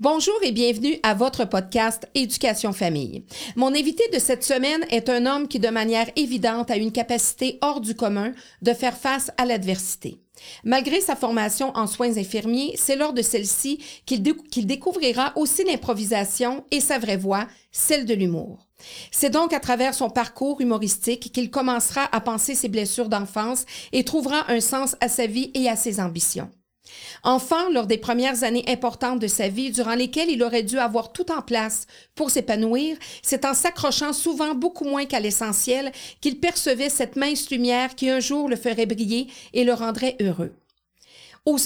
Bonjour et bienvenue à votre podcast Éducation Famille. Mon invité de cette semaine est un homme qui, de manière évidente, a une capacité hors du commun de faire face à l'adversité. Malgré sa formation en soins infirmiers, c'est lors de celle-ci qu'il découvrira aussi l'improvisation et sa vraie voix, celle de l'humour. C'est donc à travers son parcours humoristique qu'il commencera à penser ses blessures d'enfance et trouvera un sens à sa vie et à ses ambitions. Enfant, lors des premières années importantes de sa vie, durant lesquelles il aurait dû avoir tout en place pour s'épanouir, c'est en s'accrochant souvent beaucoup moins qu'à l'essentiel qu'il percevait cette mince lumière qui un jour le ferait briller et le rendrait heureux.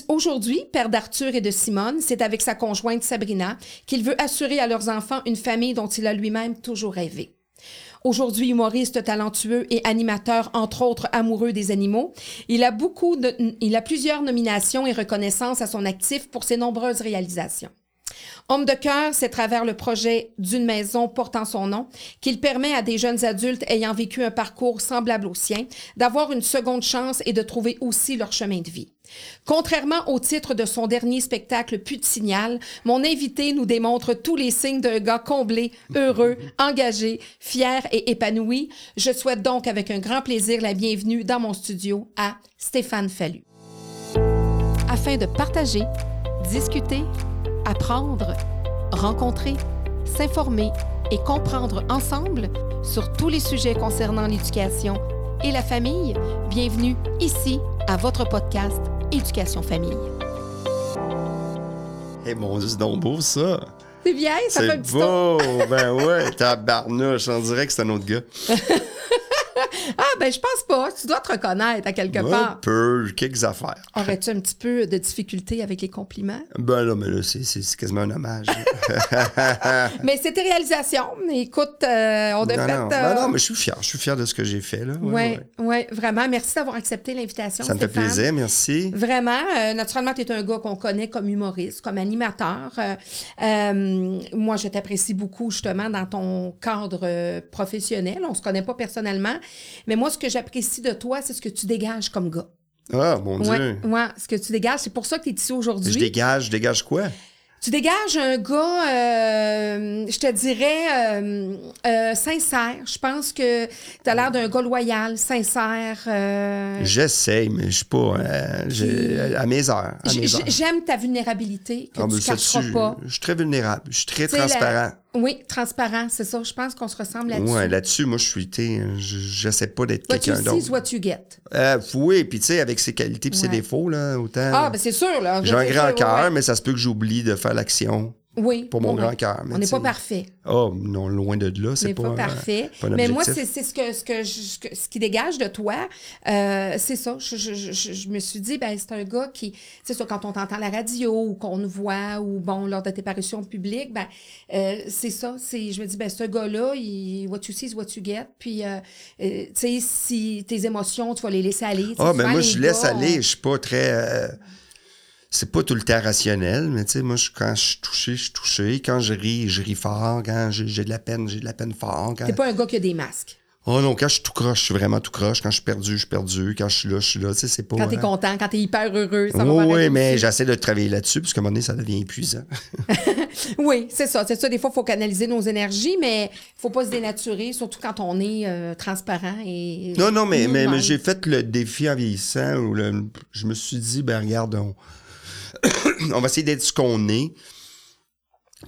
Aujourd'hui, père d'Arthur et de Simone, c'est avec sa conjointe Sabrina qu'il veut assurer à leurs enfants une famille dont il a lui-même toujours rêvé. Aujourd'hui humoriste talentueux et animateur, entre autres amoureux des animaux, il a plusieurs nominations et reconnaissances à son actif pour ses nombreuses réalisations. Homme de cœur, c'est travers le projet d'une maison portant son nom qu'il permet à des jeunes adultes ayant vécu un parcours semblable au sien d'avoir une seconde chance et de trouver aussi leur chemin de vie. Contrairement au titre de son dernier spectacle Plus de signal, mon invité nous démontre tous les signes d'un gars comblé, heureux, engagé, fier et épanoui. Je souhaite donc avec un grand plaisir la bienvenue dans mon studio à Stéphane Fallu. Afin de partager, discuter, apprendre, rencontrer, s'informer et comprendre ensemble sur tous les sujets concernant l'éducation et la famille, bienvenue ici à votre podcast Éducation Famille. Eh mon Dieu, c'est donc beau ça! C'est bien, ça fait un petit beau! ben ouais, tabarnouche, on dirait que c'est un autre gars. ah, ben, je pense pas. Tu dois te reconnaître à quelque part. Un peu, quelques affaires. Aurais-tu un petit peu de difficulté avec les compliments? Ben non, mais là, c'est quasiment un hommage. mais c'était réalisation. Écoute, euh, on a fait. Non. Euh, non, mais je suis fier. Je suis fier de ce que j'ai fait, là. Oui, ouais, ouais. vraiment. Merci d'avoir accepté l'invitation. Ça me fait plaisir, merci. Vraiment. Euh, naturellement, tu es un gars qu'on connaît comme humoriste, comme animateur. moi, je t'apprécie beaucoup, justement, dans ton cadre professionnel. On se connaît pas personnellement, mais moi, ce que j'apprécie de toi, c'est ce que tu dégages comme gars. Ah, mon Dieu. Oui, ce que tu dégages. C'est pour ça que tu es ici aujourd'hui. Je dégage, je dégage quoi? Tu dégages un gars, euh, je te dirais, euh, euh, sincère. Je pense que tu as l'air d'un gars loyal, sincère. J'essaye, mais je suis pas à mes heures. J'aime ta vulnérabilité, que ah, tu cacheras pas. Je suis très vulnérable, je suis très transparent. Oui, transparent, c'est ça. Je pense qu'on se ressemble là-dessus. Oui, là-dessus, moi, je suis. Je sais pas d'être quelqu'un d'autre. What you see what you get. Euh, oui, puis tu sais, avec ses qualités et ses défauts, là, autant. Ah, ben c'est sûr, là. J'ai un grand cœur, mais ça se peut que j'oublie de faire l'action. Oui. Pour mon grand cœur. On n'est pas parfait. Oh, non, loin de là. C'est pas, pas parfait. mais moi, c'est ce, que, ce, que ce qui dégage de toi. Euh, c'est ça. Je, je, je, me suis dit, ben, c'est un gars qui. C'est ça, quand on t'entend à la radio ou qu'on nous voit ou, bon, lors de tes parutions publiques, ben, euh, c'est ça. Je me dis, ben, ce gars-là, what you see is what you get. Puis, euh, tu sais, si tes émotions, tu vas les laisser aller. Ah, ben, moi, je laisse aller. Je suis pas très c'est pas tout le temps rationnel, mais tu sais, moi, quand je suis touché, je suis touché. Quand je ris, je ris fort. Quand j'ai de la peine, j'ai de la peine fort. Quand... T'es pas un gars qui a des masques. Oh non, quand je suis tout croche, je suis vraiment tout croche. Quand je suis perdu, je suis perdu. Quand je suis là, je suis là. Tu sais, c'est pas. Quand t'es hein. content, quand t'es hyper heureux, ça va va Oui, mais j'essaie de travailler là-dessus, parce qu'à un moment donné, ça devient épuisant. oui, c'est ça. C'est ça. Des fois, il faut canaliser nos énergies, mais il faut pas se dénaturer, surtout quand on est euh, transparent et. Non, non, mais, mais, j'ai fait le défi en vieillissant où je me suis dit, ben regarde, on on va essayer d'être ce qu'on est.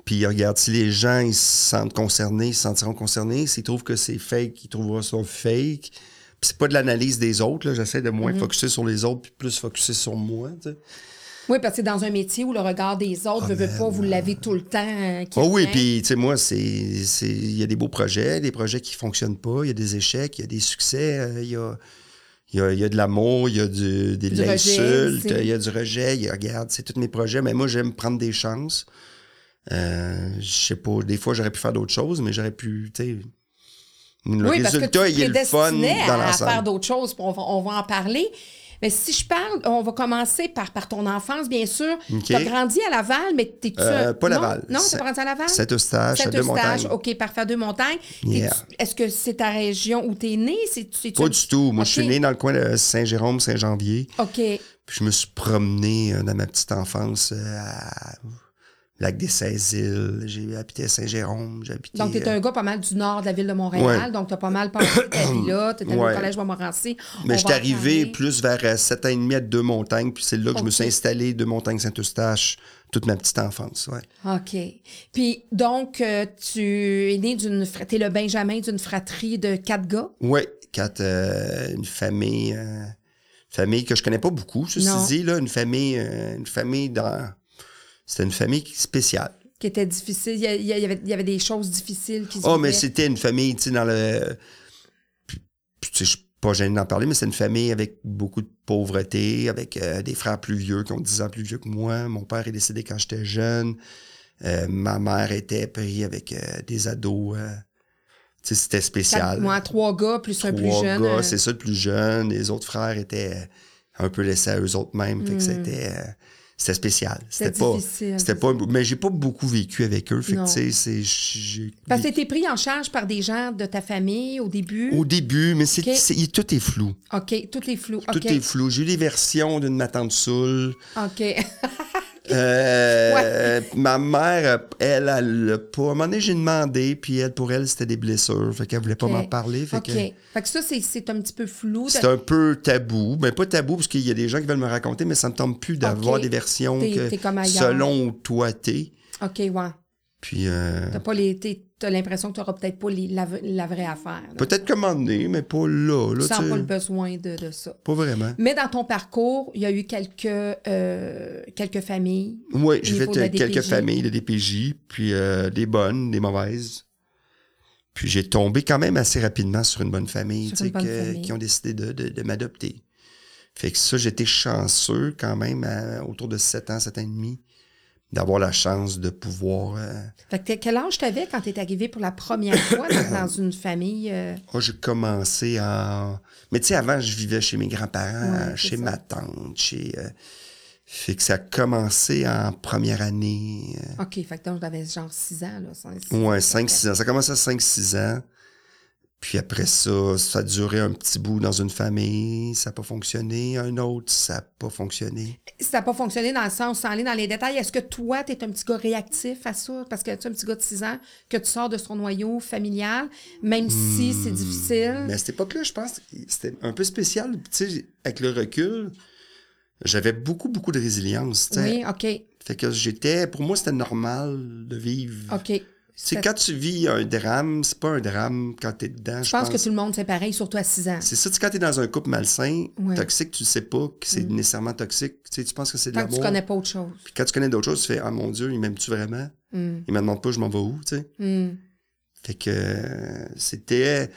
Puis regarde, si les gens ils se sentent concernés, ils se sentiront concernés. S'ils trouvent que c'est fake, ils trouveront ça fake. Puis c'est pas de l'analyse des autres. J'essaie de moins mm focuser sur les autres puis plus focuser sur moi. Oui, parce que dans un métier où le regard des autres ne ah, veut ben pas, vous l'avez tout le temps. Euh, oh oui, puis tu sais, moi, c'est il y a des beaux projets, des projets qui fonctionnent pas, il y a des échecs, il y a des succès, euh, il y a il y a, de l'amour, il y a du, des de l'insulte, il y a du rejet. Il y a, regarde, c'est tous mes projets. Mais moi, j'aime prendre des chances. Euh, je sais pas, des fois, j'aurais pu faire d'autres choses, mais j'aurais pu, tu sais. Le résultat, il est le fun dans à, à faire d'autres choses, on on va en parler. Mais si je parle, on va commencer par, par ton enfance, bien sûr. Tu as grandi à Laval, mais t'es tu euh, Pas Laval. Non, tu as grandi à Laval? Saint-Eustache, à Deux-Montagnes. OK, parfait, Deux-Montagnes. Est-ce que c'est ta région où tu es né? pas du tout. Moi, je suis né dans le coin de Saint-Jérôme, Saint-Janvier. OK. Puis je me suis promené euh, dans ma petite enfance euh, à Lac des 16 îles, j'ai habité à Saint-Jérôme, habité... Donc, tu es euh, un gars pas mal du nord de la ville de Montréal. Ouais. Donc, tu as pas mal passé ta vie là. Tu étais Ouais. au collège Montmorency. On Mais en arrivé plus vers euh, 7 ans et demi à deux montagnes, puis c'est là que je me suis installé, deux montagnes Saint-Eustache, toute ma petite enfance, ouais. OK. Puis, donc, euh, tu es né d'une... fra- T'es le Benjamin d'une fratrie de quatre gars? Oui, quand euh, une famille, euh, famille que je connais pas beaucoup, ceci Non. dit, là, une famille, euh, une famille dans... C'était une famille spéciale. qui était difficile. Il y, avait, il y avait des choses difficiles qui se Oh, mais c'était une famille, tu sais, dans le... Puis, tu sais, je suis pas gêné d'en parler, mais c'est une famille avec beaucoup de pauvreté, avec euh, des frères plus vieux qui ont 10 ans plus vieux que moi. Mon père est décédé quand j'étais jeune. Euh, ma mère était prise avec euh, des ados. tu sais, c'était spécial. moi, trois gars plus un plus Trois jeune. gars, euh, c'est ça, le plus jeune. Les autres frères étaient un peu laissés à eux autres mêmes. Fait que c'était... c'était spécial. C'était pas... difficile. C'était pas... Mais j'ai pas beaucoup vécu avec eux. Fait que, Non. tu sais, Parce que t'es pris en charge par des gens de ta famille au début? Au début, mais c'est, tout est flou. OK, toutes les flous. OK. Tout est flou. J'ai eu des versions d'une ma tante Soul. OK. Euh, Ma mère, elle, elle l'a pas. À un moment donné, j'ai demandé, puis elle, pour elle, c'était des blessures. Fait qu'elle voulait pas m'en parler. Fait que Fait que ça, c'est, c'est un petit peu flou. c'est un peu tabou. Mais pas tabou, parce qu'il y a des gens qui veulent me raconter, mais ça me tente plus d'avoir des versions que comme selon où toi t'es. OK, ouais. Puis euh, T'as pas les. t'es- T'as l'impression que t'auras peut-être pas les- la, la vraie affaire. peut-être commander, mais pas là. là Tu sens tu pas le besoin de, de ça. Pas vraiment. Mais dans ton parcours, il y a eu quelques, euh, quelques familles. Oui, j'ai fait euh, quelques familles de DPJ, puis euh, des bonnes, des mauvaises. Puis j'ai tombé quand même assez rapidement sur une bonne famille, Sur tu sais, une bonne que- famille. qui ont décidé de, de- de m'adopter. Fait que ça, j'étais chanceux quand même, à- autour de 7 ans, 7 ans et demi, d'avoir la chance de pouvoir... euh, Fait que quel âge t'avais quand t'es arrivé pour la première fois dans, une famille? euh, Oh, j'ai commencé en... Mais tu sais, avant, je vivais chez mes grands-parents, Ouais, c'est chez ça. ma tante, chez... euh, Fait que ça a commencé en première année. euh, OK, fait que donc j'avais genre 6 ans. Là, cinq, six Ouais, ans. 5-6 ans. Ça a commencé à 5-6 ans. Puis après ça, ça a duré un petit bout dans une famille. Ça n'a pas fonctionné. Un autre, ça n'a pas fonctionné. Ça n'a pas fonctionné dans le sens, sans aller dans les détails, est-ce que toi, tu es un petit gars réactif à ça? Parce que tu es un petit gars de 6 ans, que tu sors de son noyau familial, même si c'est difficile. Mais à cette époque-là, je pense que c'était un peu spécial. Tu sais, avec le recul, j'avais beaucoup, beaucoup de résilience. tu sais. Oui, OK. Fait que j'étais... Pour moi, c'était normal de vivre. OK. Sais, quand tu vis un drame, c'est pas un drame quand t'es dedans. Je pense que tout le monde, c'est pareil, surtout à 6 ans. C'est ça, tu quand t'es dans un couple malsain, Ouais. toxique, tu sais pas que c'est nécessairement toxique. Tu sais, tu penses que c'est de Tant que tu l'amour. connais pas autre chose. Puis quand tu connais d'autres choses, tu fais Ah mon Dieu, il m'aime-tu vraiment? Hmm. Il me demande pas je m'en vais où, tu sais? Hmm. Fait que euh, c'était.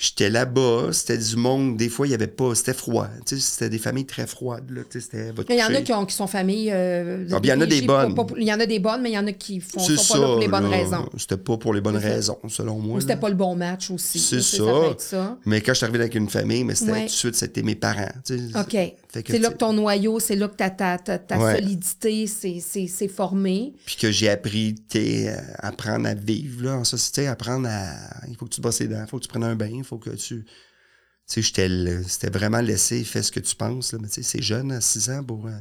J'étais là-bas, c'était du monde, des fois il y avait pas, c'était froid. Tu sais, c'était des familles très froides, là. Tu sais, Il y en a qui, ont, qui sont familles. euh, Ah, puis il y en a des bonnes. il y en a des bonnes, mais il y en a qui font, C'est sont ça. pas là pour les bonnes là. raisons. C'était pas pour les bonnes raisons, selon moi. Ou c'était pas le bon match aussi. C'est ça. Mais quand je suis arrivé avec une famille, mais c'était Ouais. tout de suite, c'était mes parents. tu sais. OK. C'est là que ton noyau, c'est là que ta, ta, ta, ta Ouais. solidité s'est- formée. Puis que j'ai appris, à apprendre à vivre là, en société, apprendre à. Il faut que tu te bosses les dents, il faut que tu prennes un bain, il faut que tu. Tu sais, c'était vraiment laissé, fais ce que tu penses, là. Mais tu sais, c'est jeune à 6 ans pour. euh,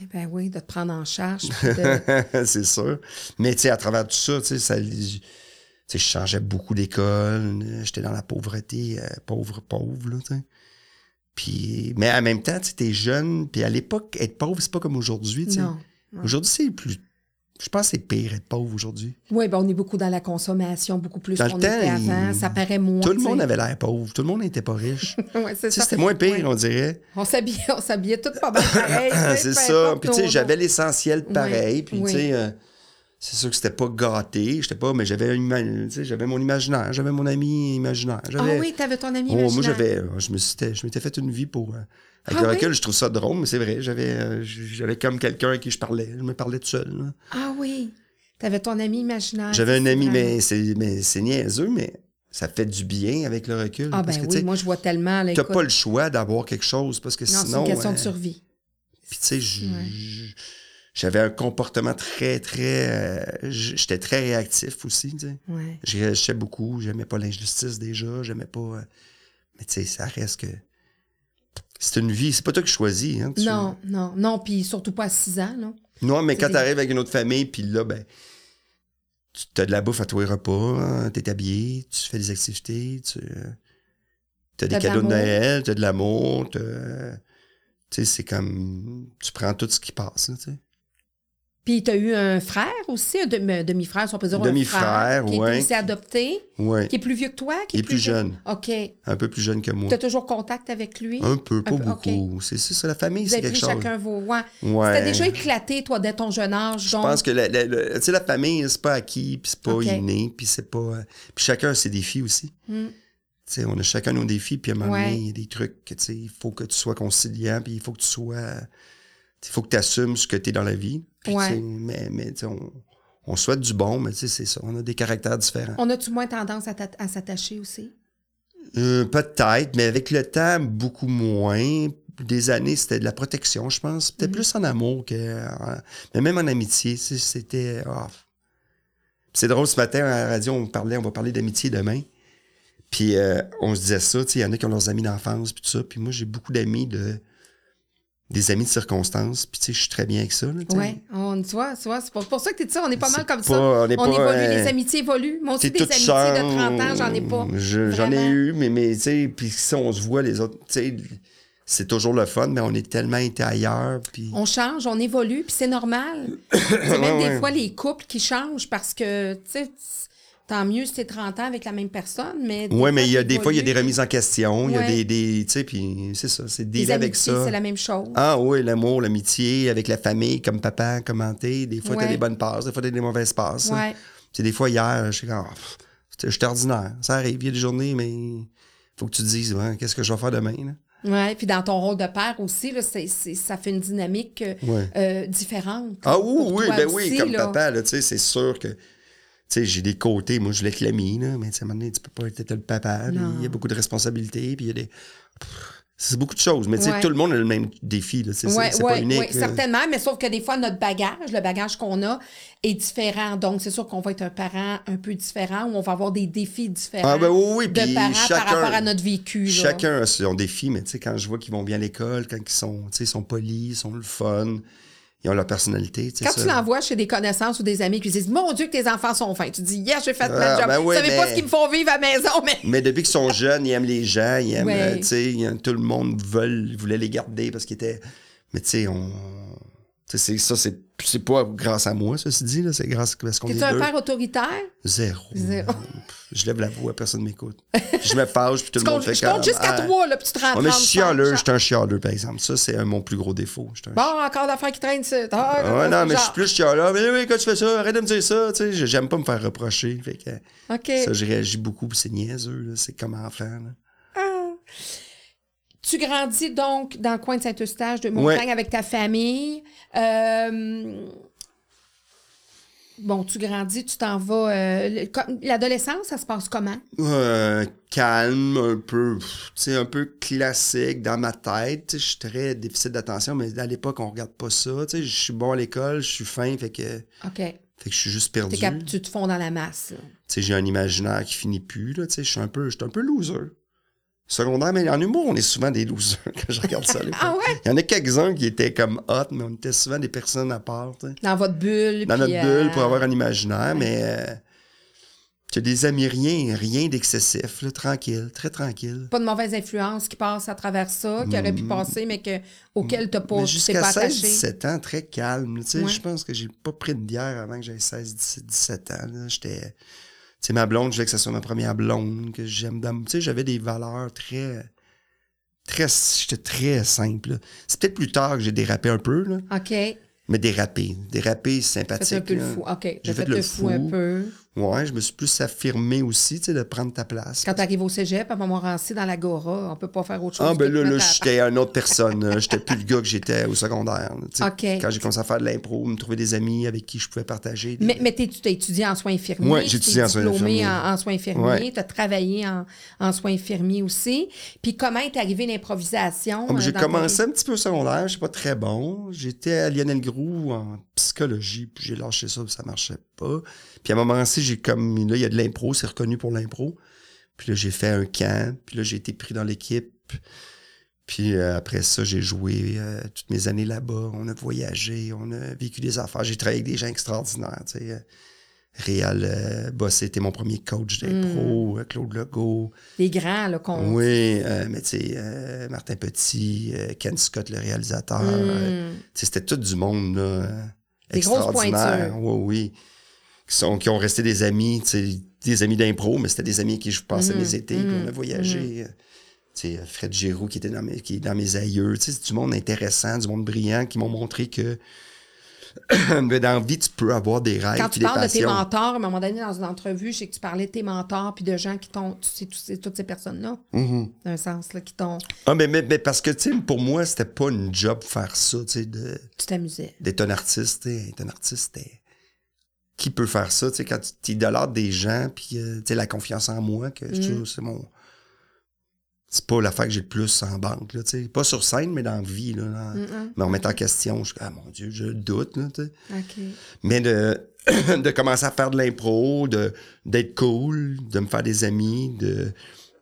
Eh Ben oui, de te prendre en charge. de- c'est sûr. Mais tu sais, à travers tout ça, tu sais, ça. Tu sais, je changeais beaucoup d'école, j'étais dans la pauvreté, euh, pauvre, pauvre, là, tu sais. Puis, mais en même temps, tu t'es jeune, puis à l'époque, être pauvre, c'est pas comme aujourd'hui. Aujourd'hui, c'est plus. Je pense que c'est pire être pauvre aujourd'hui. Oui, ben on est beaucoup dans la consommation, beaucoup plus qu'on temps, était avant. il- Ça paraît moins. Tout le monde avait l'air pauvre. Tout le monde n'était pas riche. Ouais, c'était moins pire, Ouais. on dirait. On s'habillait, on s'habillait tout pas mal pareil. c'est ça. Puis, tu sais, j'avais l'essentiel pareil. Puis, tu sais, euh, c'est sûr que c'était pas gâté. J'étais pas, mais j'avais, j'avais mon imaginaire. J'avais mon ami imaginaire. Ah J'avais- oui, t'avais ton ami Oh, moi, imaginaire. j'avais, euh, je me suis, je m'étais fait une vie pour. euh, avec Ah le oui? recul, je trouve ça drôle, mais c'est vrai. J'avais, euh, j'avais comme quelqu'un à qui je parlais. Je me parlais tout seul. là. Ah oui, t'avais ton ami imaginaire. J'avais un ami, mais c'est, mais c'est niaiseux, mais ça fait du bien avec le recul. Ah parce ben que, oui, moi je vois tellement. T'as pas le choix d'avoir quelque chose parce que Non, c'est sinon. une question de survie. Puis tu sais, j- Ouais. j- j'avais un comportement très, très... euh, J'étais très réactif aussi, tu sais. Ouais. Je réagissais beaucoup, j'aimais pas l'injustice déjà, j'aimais pas... euh, Mais tu sais, ça reste que... C'est une vie, c'est pas toi qui choisis, hein. tu- Non, non, non, puis surtout pas à 6 ans, là. Non, mais quand des- tu arrives avec une autre famille, puis là, ben, tu as de la bouffe à tous les repas, tu es habillé, tu fais des activités, tu as des T'as de cadeaux de. Noël, tu as de l'amour, t'as- tu sais, c'est comme, tu prends tout ce qui passe, là, tu sais. Puis tu as eu un frère aussi, un demi- un demi-frère, si on peut dire un Demi-frère, frère, qui ouais. est aussi adopté, Ouais, qui est plus vieux que toi, qui Il est, est plus jeune. OK. un peu plus jeune que moi. Tu as toujours contact avec lui? Un peu, pas Un peu, beaucoup. C'est ça, c'est la famille, c'est quelque chose. chacun vos... Ouais. Ouais. C'était déjà éclaté, toi, dès ton jeune âge. Je pense que la, la- la- famille, c'est pas acquis, puis c'est pas inné, puis c'est pas... euh, Puis chacun a ses défis aussi. Hmm. Tu sais, on a chacun nos défis, puis à un moment donné, il y a des trucs que, tu sais, il faut que tu sois conciliant, puis il faut que tu sois... Il faut que tu assumes ce que tu es dans la vie. Puis, Ouais. mais, mais on, on souhaite du bon, mais c'est ça. On a des caractères différents. On a-tu moins tendance à, t'a- à s'attacher aussi? Euh, Peut-être, mais avec le temps, beaucoup moins. Des années, c'était de la protection, je pense. C'était Mhm. plus en amour que. en- Mais même en amitié, c'était. ah. C'est drôle, ce matin, à la radio, on parlait, on va parler d'amitié demain. Puis euh, on se disait ça, tu sais, il y en a qui ont leurs amis d'enfance, puis tout ça. Puis moi, j'ai beaucoup d'amis de. Des amis de circonstances, puis tu sais, je suis très bien avec ça. Oui, on tu vois, c'est pour, pour ça que tu dis ça, on est pas mal comme pas- ça. on est pas, évolue, euh, les amitiés évoluent. Moi aussi, des amitiés seule. de 30 ans, j'en ai pas. Je- J'en ai eu, mais, mais tu sais, puis si on se voit, les autres, tu sais, c'est toujours le fun, mais on est tellement été ailleurs, puis... On change, on évolue, puis c'est normal. c'est même Ouais, des ouais. fois les couples qui changent parce que, tu sais, tant mieux si t'es 30 ans avec la même personne, mais... Ouais, mais il y a des fois, il y a des remises en question, il y a Ouais. des, des tu sais, puis c'est ça, c'est dealer avec ça. c'est la même chose. Ah oui, l'amour, l'amitié, avec la famille, comme papa, commenter. Des fois, Ouais. t'as des bonnes passes, des fois, t'as des mauvaises passes. Ouais. C'est des fois, hier, je suis comme, je suis ordinaire. Ça arrive, il y a des journées, mais faut que tu te dises, ouais, qu'est-ce que je vais faire demain, là? Ouais, puis dans ton rôle de père aussi, là, ça fait une dynamique euh, Ouais. euh, différente. Ah oui, oui, ben aussi, oui, comme là. papa, tu sais, c'est sûr que, sais, j'ai des côtés, moi, je voulais être l'ami, là, mais à un moment donné, tu peux pas être le papa, il y a beaucoup de responsabilités, puis il y a des... C'est beaucoup de choses, mais tu sais, Ouais. tout le monde a le même défi, c'est c'est pas unique. oui, certainement, mais sauf que des fois, notre bagage, le bagage qu'on a, est différent. Donc, c'est sûr qu'on va être un parent un peu différent ou on va avoir des défis différents Ah ben oui, oui, de parents chacun, par rapport à notre vécu. là. chacun a son défi, mais tu sais, quand je vois qu'ils vont bien à l'école, quand ils sont, tu sais, ils sont polis, ils sont le fun, ils ont leur personnalité, Quand ça. tu l'envoies chez des connaissances ou des amis qui disent Mon Dieu, que tes enfants sont fins. Tu dis Yes, j'ai fait Ah, ma job. ben oui, savez pas ce qu'ils me font vivre à la maison, mais. Mais depuis qu'ils sont jeunes, ils aiment les gens, ils aiment, Ouais. euh, tu sais, ils- tout le monde veut, voulait les garder parce qu'ils étaient. Mais tu sais, on. C'est- ça, c'est c'est pas grâce à moi, ceci dit, là, c'est grâce parce qu'on est T'es-tu un deux. père autoritaire? Zéro. Zéro. Je lève la voix, personne m'écoute. Puis je me fâche, puis tout le monde comptes- fait je compte jusqu'à ah. trois, là, puis tu te rends On est 35, chialeux, genre. j'étais un chialeux, par exemple. Ça, c'est un- mon plus gros défaut. Un Bon, encore d'affaires qui traînent ça. Ah, Ah ouais, non, mais je suis plus chialeux. Mais oui, quand tu fais ça, arrête de me dire ça. Tu sais, j'aime pas me faire reprocher. Fait que ça, je réagis beaucoup, puis c'est niaiseux. là. C'est comme enfant. là. Ah. Tu grandis donc dans le coin de Saint-Eustache de Montagne Ouais. avec ta famille. Euh, Bon, tu grandis, tu t'en vas. euh, L'adolescence, ça se passe comment? Euh, calme, un peu, tu un peu classique dans ma tête. Je suis très déficit d'attention, mais à l'époque, on regarde pas ça. Je suis bon à l'école, je suis fin, fait que, fait OK. que je suis juste perdu. Tu te fonds dans la masse. là. Tu sais, j'ai un imaginaire qui finit plus, là, tu sais, je suis un peu, je suis un peu loser. Secondaire, mais en humour, on est souvent des losers quand je regarde ça. Ah ouais? Il y en a quelques-uns qui étaient comme hot, mais on était souvent des personnes à part. Dans votre bulle. Dans notre bulle pour euh, avoir un imaginaire, mais euh, tu as des amis, rien, rien d'excessif, tranquille, très tranquille. Pas de mauvaise influence qui passe à travers ça, qui aurait pu passer, mais que, auquel pas, Mm. Tu t'es jusqu'à pas attaché. 16-17 ans, très calme. Ouais. Je pense que j'ai pas pris de bière avant que j'avais 16-17 ans. J'étais. Sais, ma blonde, je voulais que ça soit ma première blonde, que j'aime. dans- Tu sais, j'avais des valeurs très. Très. J'étais très simple. C'est peut-être plus tard que j'ai dérapé un peu, là. OK. Mais dérapé. Dérapé, sympathique. Fais un peu le fou. OK. J'ai J'ai fait fait le fou un peu. Ouais, je me suis plus affirmé aussi, tu sais, de prendre ta place. Quand tu arrives au cégep, à Montmorency, dans l'Agora, on peut pas faire autre chose. Ah, ben là, là, j'étais une autre personne. J'étais plus le gars que j'étais au secondaire. là. Quand j'ai commencé à faire de l'impro, me trouver des amis avec qui je pouvais partager. des- Mais, mais t'es- tu t'as étudié en soins infirmiers. Ouais, j'ai tu étudié t'es en soins diplômé infirmiers. en, en soins infirmiers. Ouais. Tu as travaillé en, en soins infirmiers aussi. Puis comment est arrivée l'improvisation? Ah, euh, j'ai ta commencé un petit peu au secondaire, je pas très bon. J'étais à Lionel Groux en psychologie, puis j'ai lâché ça, puis ça marchait pas. Puis à un moment donné, j'ai comme là, il y a de l'impro, c'est reconnu pour l'impro. Puis là, j'ai fait un camp, puis là, j'ai été pris dans l'équipe. Puis euh, après ça, j'ai joué euh, toutes mes années là-bas. On a voyagé, on a vécu des affaires. J'ai travaillé avec des gens extraordinaires. Tu sais. euh, Réal euh, Bossé était mon premier coach d'impro, euh, Claude Legault. Les grands, là, qu'on. Oui, mais tu sais, Martin Petit, Ken Scott, le réalisateur. tu sais, c'était tout du monde, là. Des grosses pointures. Oui, oui. Qui, sont, qui ont resté des amis, des amis d'impro, mais c'était des amis qui je passais Mhm, mes étés, puis on a mhm, voyagé. euh, Tu sais, Fred Giroux qui était dans mes, qui est dans mes aïeux. C'est du monde intéressant, du monde brillant qui m'ont montré que ben, dans la vie, tu peux avoir des rêves Quand tu des parles de tes mentors, à un moment donné, dans une entrevue, je sais que tu parlais de tes mentors puis de gens qui t'ont. Tu sais, toutes ces personnes-là, Mhm. d'un sens, là, qui t'ont. Ah, mais, mais, mais parce que, tu sais, pour moi, c'était pas une job faire ça, tu sais, de... Tu t'amusais. d'être un artiste, être un artiste, t'es- qui peut faire ça, tu sais, quand tu idolâtres des gens, puis euh, tu sais, la confiance en moi, que Mm. trouve, c'est mon... C'est pas l'affaire que j'ai le plus en banque, là, tu sais. Pas sur scène, mais dans la vie, là. dans- Mm-mm. Me remettre en question, je ah mon Dieu, je doute, là, tu sais. Mais de, de commencer à faire de l'impro, d'être cool, de me faire des amis, de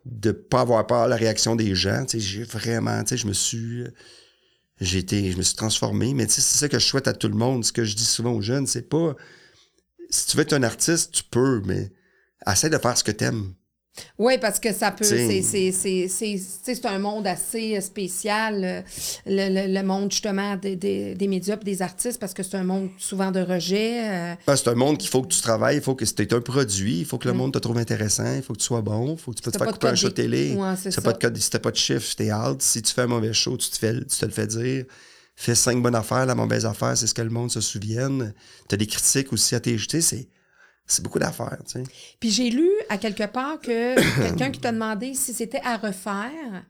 de pas avoir peur de la réaction des gens. Tu sais, j'ai vraiment, tu sais, je me suis... J'ai été, je me suis transformé, mais tu sais, c'est ça que je souhaite à tout le monde. Ce que je dis souvent aux jeunes, c'est pas... Si tu veux être un artiste, tu peux, mais essaie de faire ce que t'aimes. Oui, parce que ça peut. C'est- un monde assez euh, spécial, euh, le, le- le monde justement des, des, des médias et des artistes, parce que c'est un monde souvent de rejet. euh, Ah, C'est un monde qu'il faut que tu travailles, il faut que tu un produit, il faut que le monde te trouve intéressant, il faut que tu sois bon, il faut que tu peux te faire couper un show télé. Ouais, c'est Si ça. pas de si pas de chiffre, t'es out. Si tu fais un mauvais show, tu te, fais, tu te le fais dire. Fais cinq bonnes affaires, la mauvaise affaire, c'est ce que le monde se souvienne. T'as des critiques aussi à tes c'est, c'est beaucoup d'affaires, tu sais. Puis j'ai lu à quelque part que quelqu'un qui t'a demandé si c'était à refaire,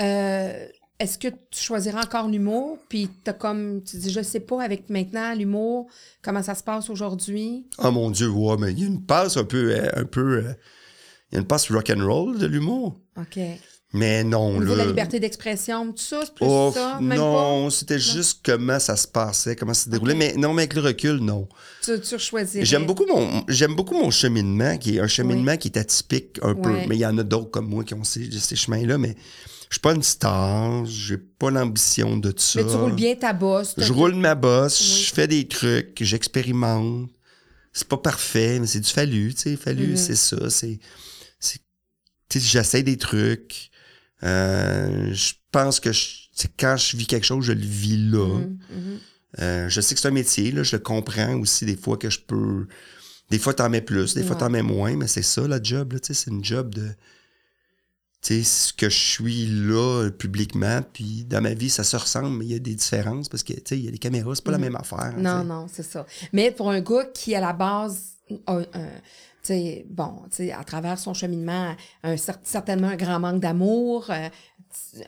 euh, est-ce que tu choisirais encore l'humour? Puis t'as comme, tu dis, je sais pas avec maintenant l'humour, comment ça se passe aujourd'hui. Oh mon Dieu, ouais, mais il y a une passe un peu, euh, un peu, euh, il y a une passe rock and roll de l'humour. OK. Mais non, de la là. liberté d'expression, tout ça, c'est plus Oh, ça? Même non, c'était juste comment ça se passait, comment ça se déroulait. Mais non, mais avec le recul, non. Tu, tu choisirais. J'aime beaucoup mon j'aime beaucoup mon cheminement qui est un cheminement qui est atypique un peu mais il y en a d'autres comme moi qui ont ces, ces chemins là mais je suis pas une star j'ai pas l'ambition de ça Mais tu roules bien ta bosse. je roule ma bosse Oui. je fais des trucs j'expérimente c'est pas parfait mais c'est du fallu tu sais fallu Mhm. c'est ça c'est j'essaie des trucs Euh, je pense que je- quand je vis quelque chose je le vis là Mhm, mhm. euh, je sais que c'est un métier, là, je le comprends aussi des fois que je peux. Des fois, t'en mets plus, des fois, t'en mets moins, mais c'est ça, la job, c'est une job de. Tu sais, ce que je suis là, euh, publiquement, puis dans ma vie, ça se ressemble, mais il y a des différences parce que, tu sais, il y a des caméras, c'est pas la même affaire. Non, non, c'est ça. Mais pour un gars qui, à la base, a un- sais, bon, tu sais, à travers son cheminement, un certainement un grand manque d'amour, euh,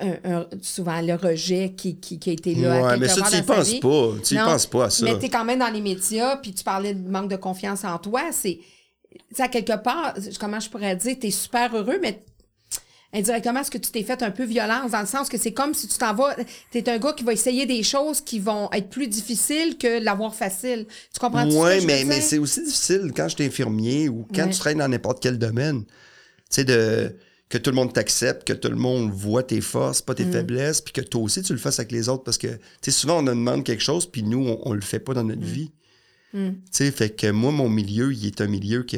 un- un- souvent le rejet qui, qui, qui a été là. Ouais, mais ça, tu y dans sa penses vie. pas. Tu y Non, penses pas à ça. Mais tu es quand même dans les médias, puis tu parlais de manque de confiance en toi. C'est, tu sais, à quelque part, comment je pourrais dire, tu es super heureux, mais indirectement, est-ce que tu t'es fait un peu violence dans le sens que c'est comme si tu t'en vas, tu es un gars qui va essayer des choses qui vont être plus difficiles que l'avoir facile. Tu comprends ce Oui, je mais, mais c'est aussi difficile quand je suis infirmier ou quand Ouais. tu travailles dans n'importe quel domaine. Tu sais, de que tout le monde t'accepte, que tout le monde voit tes forces, pas tes Mm. faiblesses, puis que toi aussi tu le fasses avec les autres parce que, tu sais, souvent on nous demande quelque chose, puis nous, on, on le fait pas dans notre vie. Mm. Tu sais, fait que moi, mon milieu, il est un milieu que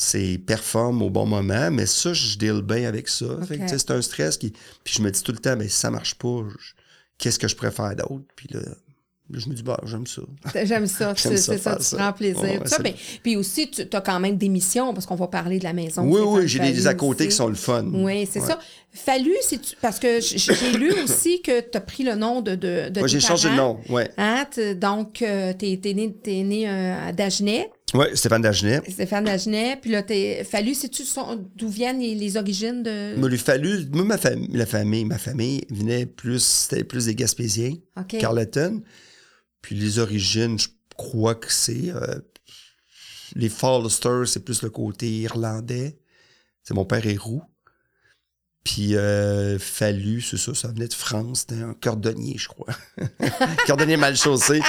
c'est performe au bon moment, mais ça, je deal bien avec ça. Tu c'est un stress qui. Puis je me dis tout le temps, mais si ça marche pas, je- qu'est-ce que je préfère d'autre? Puis là, là, je me dis, bah, j'aime ça. J'aime ça, c'est ça ça, tu ça. prends plaisir. Ouais, ouais, ça, mais- puis aussi, tu as quand même des missions, parce qu'on va parler de la maison. Oui, oui, j'ai des, à côté aussi. qui sont le fun. Oui, c'est Ouais. ça. Fallu, c'est parce que j'ai lu aussi que tu as pris le nom de, de, de Moi, tes j'ai changé de parents. nom, ouais. Hein, donc, euh, t'es es né, né euh, à Dagenet, Ouais, Stéphane Dagenet. Stéphane Dagenet, puis là, t'es fallu, sais-tu son- d'où viennent les, les origines de... M'a lui fallu. Moi, ma famille, la famille, ma famille venait plus. C'était plus des Gaspésiens. Carleton. Puis les origines, je crois que c'est. euh, les Foster, c'est plus le côté irlandais. C'est mon père est roux. Puis euh, Fallu, c'est ça, ça venait de France, c'était un cordonnier, je crois. cordonnier mal chaussé.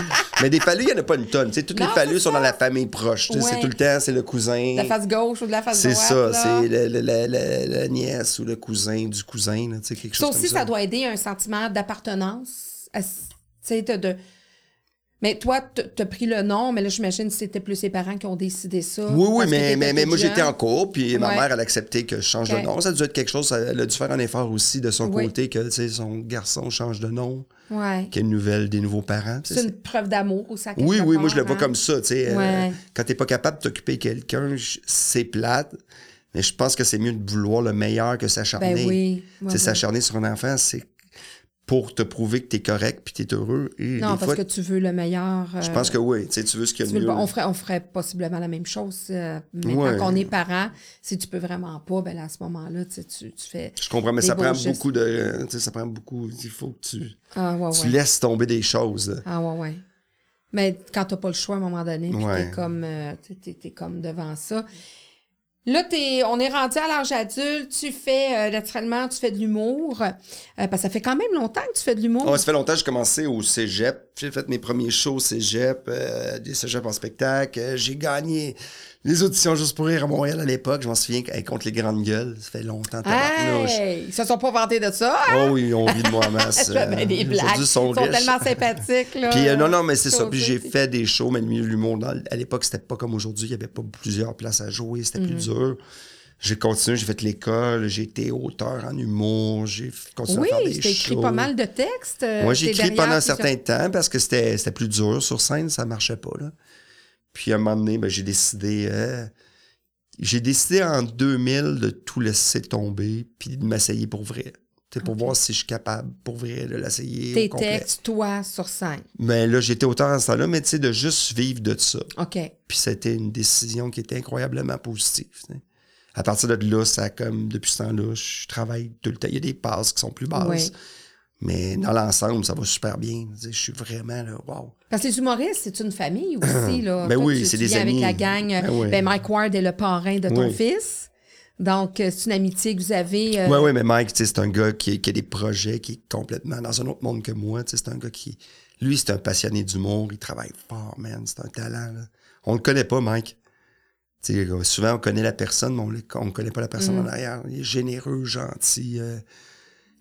Mais des Fallu, il n'y en a pas une tonne. Toutes Non, les Fallu c'est sont ça. dans la famille proche. C'est tout le temps, c'est le cousin. La face gauche ou de la face C'est droite. ça, c'est le- le- la, nièce ou le cousin du cousin, là, quelque Ça chose aussi, comme ça. ça doit aider un sentiment d'appartenance. à- Tu sais, de, de- Mais toi, tu as pris le nom, mais là, j'imagine que c'était plus ses parents qui ont décidé ça. Oui, oui, mais, mais, mais moi, j'étais en cours, puis ma mère, elle a accepté que je change de nom. Ça a dû être quelque chose, elle a dû faire un effort aussi de son Oui. côté, que tu son garçon change de nom, Ouais. qu'il y ait nouvelle, des nouveaux parents. tu C'est une preuve d'amour aussi. à Oui, oui, moi, je le vois hein. comme ça, tu sais. euh, quand t'es pas capable de t'occuper de quelqu'un, c'est plate, mais je pense que c'est mieux de vouloir le meilleur que s'acharner. Ben oui. Tu s'acharner sur un enfant, c'est pour te prouver que t'es correct puis t'es heureux. Et Non, parce fois, que tu veux le meilleur. je euh, pense que oui, tu sais, tu veux ce qu'il y tu a de le- mieux. on, ferait, on ferait possiblement la même chose. euh, mais Ouais. quand on est parent, si tu peux vraiment pas, ben à ce moment-là, tu, sais, tu, tu fais. Je comprends, mais ça prend gestes. beaucoup de. Tu sais, ça prend beaucoup. Il faut que tu, Ah, ouais, tu ouais. laisses tomber des choses. là. Ah, ouais, ouais. Mais quand t'as pas le choix à un moment donné, puis euh, t'es- t'es comme devant ça. Là, on est rendu à l'âge adulte, tu fais, euh, naturellement, tu fais de l'humour. Euh, parce que ça fait quand même longtemps que tu fais de l'humour. Ça fait longtemps que j'ai commencé au cégep. J'ai fait mes premiers shows au cégep, euh, des cégeps en spectacle. J'ai gagné les auditions juste pour rire à Montréal à l'époque. Je m'en souviens contre les grandes gueules. Ça fait longtemps. Hey! Ils se sont pas vantés de ça. Oh oui, on rit de moi en masse. Bien des Euh, blagues. Ils ils sont, riches. tellement sympathiques. Là. Puis euh, non, non, mais c'est ça. Puis j'ai fait des shows, mais le milieu de l'humour, à l'époque, c'était pas comme aujourd'hui. Il y avait pas plusieurs places à jouer. C'était Mhm. plus dur. J'ai continué, j'ai fait l'école, j'ai été auteur en humour, j'ai continué Oui, à faire des t'as écrit pas mal de textes. euh, Moi, j'ai écrit pendant un certain temps parce que c'était c'était plus dur sur scène, ça marchait pas. Là. Puis à un moment donné, ben, j'ai décidé. euh, j'ai décidé en 2000 de tout laisser tomber puis de m'essayer pour vrai. Pour voir si je suis capable pour vrai de l'essayer. Tes textes, toi, sur scène. Mais là, j'étais auteur à ce temps-là, mais tu sais, de juste vivre de ça. OK. Puis c'était une décision qui était incroyablement positive. À partir de là, ça comme depuis ce temps-là, je travaille tout le temps. Il y a des passes qui sont plus basses. Oui. Mais dans l'ensemble, ça va super bien. Je suis vraiment là, wow. Parce que les humoristes, c'est une famille aussi. Là. Ben Toi, oui, c'est des amis. avec la gang. Ben oui. Ben, Mike Ward est le parrain de ton Oui. fils. Donc, euh, c'est une amitié que vous avez. euh, Oui, oui, mais Mike, c'est un gars qui, qui a des projets, qui est complètement dans un autre monde que moi. C'est un gars qui. Lui, c'est un passionné d'humour. Il travaille fort, man. C'est un talent. Là. On le connaît pas, Mike. Tu sais, euh, souvent, on connaît la personne, mais on ne connaît pas la personne Mm. en arrière. Il est généreux, gentil. euh,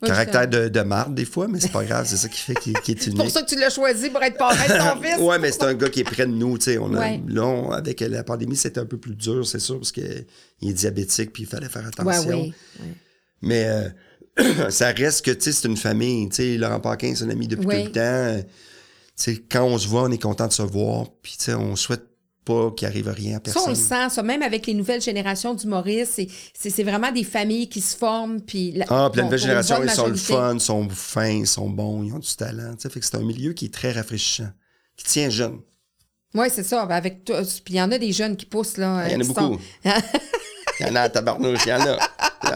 caractère de, de marde, des fois, mais c'est pas grave. C'est ça qui fait qu'il est C'est unique. pour ça que tu l'as choisi pour être parrain de ton fils. ouais, mais c'est un gars qui est près de nous. tu sais, On a, Ouais. Là, on- avec la pandémie, c'était un peu plus dur, c'est sûr, parce qu'il est diabétique puis il fallait faire attention. Ouais, oui. ouais. Mais euh, ça reste que, tu sais, c'est une famille. Tu sais, Laurent Paquin, c'est un ami depuis tout le temps. Tu sais, quand on se voit, on est content de se voir. Puis, tu sais, on souhaite pas qu'il arrive rien à Ça, on personne. le sent, ça, même avec les nouvelles générations d'humoristes, c'est- vraiment des familles qui se forment. Puis la, Ah, puis la nouvelle génération, ils sont le fun, sont fins, ils sont bons, ils ont du talent. Tu sais, fait que c'est un milieu qui est très rafraîchissant, qui tient jeune. Oui, c'est ça. Avec puis il y en a des jeunes qui poussent. Là, Il y en a euh, beaucoup. Il y en a à tabarnouche, il y en a.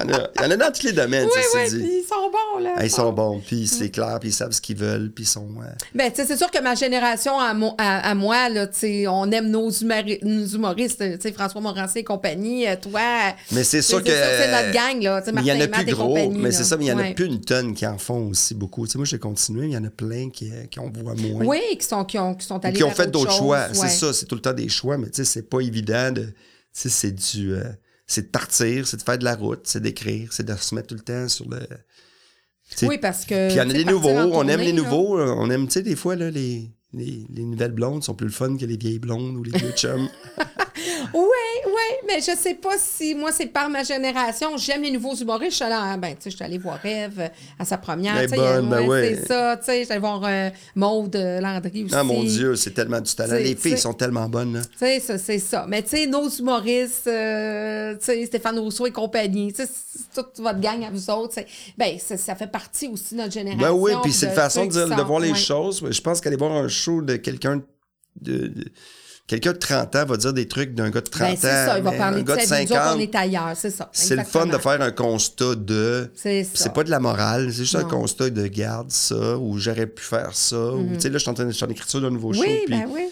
Il y en a, il y en a dans tous les domaines, Oui, oui, c'est dit. puis ils sont bons, là. Ah, ils sont bons, puis c'est clair, puis ils savent ce qu'ils veulent, puis ils sont... euh, Ben, tu sais, c'est sûr que ma génération à, mo- à, à moi, là, tu sais, on aime nos, humoristes, tu sais, François Morancé et compagnie, euh, toi. Mais c'est sûr que... c'est notre gang, là. il y en a plus gros, mais c'est ça, mais il y en a plus une tonne qui en font aussi beaucoup. Tu sais, moi, j'ai continué, mais il y en a plein qui, euh, qui en voient moins. Oui, qui sont, qui ont, qui sont allés qui ont fait autre d'autres choix. C'est ça, c'est tout le temps des choix, mais tu sais, c'est pas évident de. Tu sais, c'est du. euh, c'est de partir, c'est de faire de la route, c'est d'écrire, c'est de se mettre tout le temps sur le. Oui, parce que. Puis il y en a des nouveaux, on aime les là. nouveaux, on aime, tu sais, des fois, là, les, les, les nouvelles blondes sont plus le fun que les vieilles blondes ou les vieux chums. Oui, mais je sais pas si moi, c'est par ma génération. J'aime les nouveaux humoristes. Je suis allée, ben, tu sais, je suis allée voir Rêve à sa première. Elle est bonne, ben ouais. C'est ça, tu sais. Je suis allée voir euh, Maude Landry aussi. ah mon Dieu, c'est tellement du talent. Les filles sont tellement bonnes, là. Tu sais, ça, c'est ça. Mais tu sais, nos humoristes, euh, tu sais, Stéphane Rousseau et compagnie, tu sais, toute votre gang à vous autres, ben, ça, ça fait partie aussi de notre génération. Ben oui, puis c'est une façon de, dire- de voir les ouais. choses. Je pense qu'aller voir un show de quelqu'un de, de- quelqu'un de 30 ans va dire des trucs d'un gars de 30 Ben, ans. c'est ça, il va parler un de gars de puis nous autres, 50. on est ailleurs, c'est ça. C'est le fun de faire un constat de. C'est ça. C'est pas de la morale, c'est juste un constat de garde ça, ou j'aurais pu faire ça, ou tu sais, là, je suis en train de je suis en écriture d'un nouveau show. Mhm. Oui, puis, ben oui.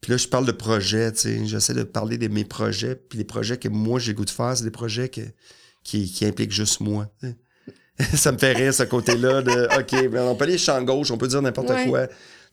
puis là, je parle de projets, tu sais, j'essaie de parler de mes projets, puis les projets que moi j'ai le goût de faire, c'est des projets que, qui, qui impliquent juste moi. ça me fait rire, ce côté-là de OK, ben, on peut aller champ gauche, on peut dire n'importe Ouais. quoi.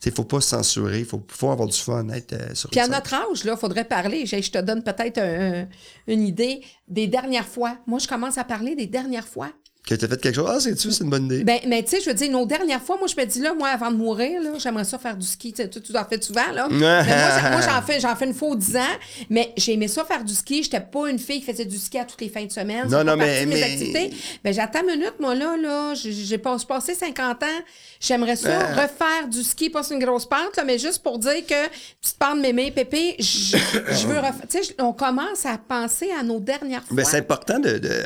Il faut pas censurer, il faut, faut avoir du fun, être euh, sur Puis à notre âge, là, faudrait parler. Je je te donne peut-être un- un- une idée des dernières fois. Moi, je commence à parler des dernières fois. Que tu as fait quelque chose. Ah, c'est-tu, c'est une bonne idée? Ben, mais tu sais, je veux dire, nos dernières fois, moi, je me dis, là, moi, avant de mourir, là, j'aimerais ça faire du ski. Tu, tu, en fais souvent, là. Mais moi, j'en- moi, j'en fais, j'en fais une fois aux 10 ans, mais j'ai aimé ça faire du ski. J'étais pas une fille qui faisait du ski à toutes les fins de semaine. Non, non, mais- partie de mes mais- activités. Ben, j'attends une minute, moi, là, là. J'ai j'ai pas- j'ai passé 50 ans. J'aimerais ça Ah. refaire du ski, pas une grosse pente, là, mais juste pour dire que, petite pente mémé, pépé, je veux refaire. Tu sais, on commence à penser à nos dernières fois. Ben, c'est important de. de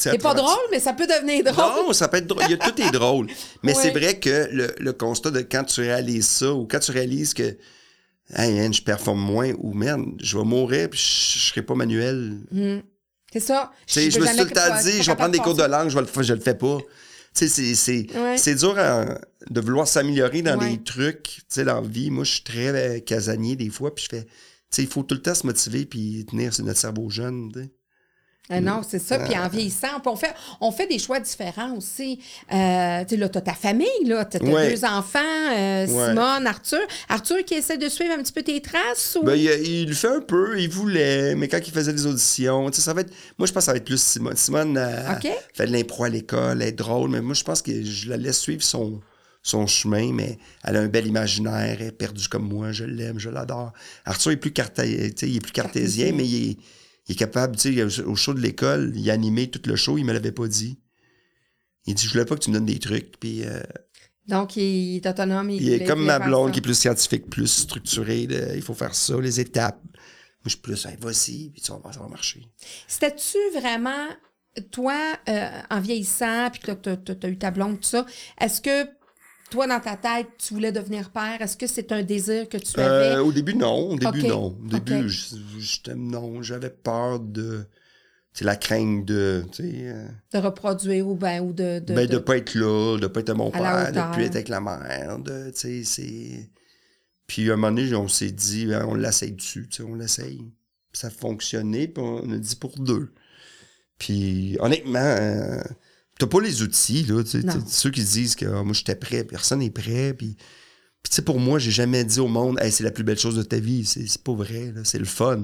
c'est pas drôle, mais ça peut devenir drôle. Non, ça peut être drôle. Il y a- tout est drôle. Mais c'est vrai que le, le constat de quand tu réalises ça ou quand tu réalises que hey, man, je performe moins ou merde, je vais mourir puis je, je serai pas manuel. C'est ça. Je veux me suis tout le temps dit, je vais prendre des cours de langue, je, vais le, je le fais pas. C'est, Ouais. dur à- de vouloir s'améliorer dans Ouais. des trucs, tu sais, dans la vie. Moi, je suis très euh, casanier des fois, puis je fais, il faut tout le temps se motiver puis tenir sur notre cerveau jeune, Ah non, c'est ça. Puis en vieillissant, puis on fait, on fait des choix différents aussi. Euh, tu sais, là, t'as ta famille, là. T'as tes Ouais. deux enfants, euh, Ouais. Simone, Arthur. Arthur qui essaie de suivre un petit peu tes traces ou... Ben, il, il le fait un peu, il voulait, mais quand il faisait des auditions, tu sais, ça va être. Moi, je pense que ça va être plus Simone. Simone euh, fait de l'impro à l'école, elle est drôle, mais moi, je pense que je la laisse suivre son, son chemin, mais elle a un bel imaginaire, elle est perdue comme moi, je l'aime, je l'adore. Arthur est plus, carté- il est plus cartésien, Cartésien. mais il est, il est capable, tu sais, au show de l'école, il a animé tout le show, il me l'avait pas dit. Il dit, je voulais pas que tu me donnes des trucs, puis. euh, Donc, il est autonome. il est comme ma blonde qui est plus scientifique, plus structurée. de- il faut faire ça, les étapes. Moi, je suis plus, hey, vas-y, puis ça va, ça va marcher. C'était-tu vraiment, toi, euh, en vieillissant, puis que tu as, eu ta blonde, tout ça, est-ce que, toi, dans ta tête, tu voulais devenir père? Est-ce que c'est un désir que tu avais? Euh, au début, non. Au début, non. Au début, je- non, j'avais peur de. C'est la crainte de. Euh, de reproduire ou ben, ou de... de, ben, de- de pas être là, de pas être mon À la père, de hauteur. plus être avec la mère. De, c'est. Puis, à un moment donné, on s'est dit, ben, on l'essaye dessus, tu sais, on l'essaye. Ça a fonctionné, puis on a dit pour deux. Puis, honnêtement, euh, t'as pas les outils, là. Ceux qui se disent que ah, moi, j'étais prêt, personne n'est prêt. Puis, puis tu sais, pour moi, j'ai jamais dit au monde, hey, c'est la plus belle chose de ta vie. C'est pas vrai. C'est le fun.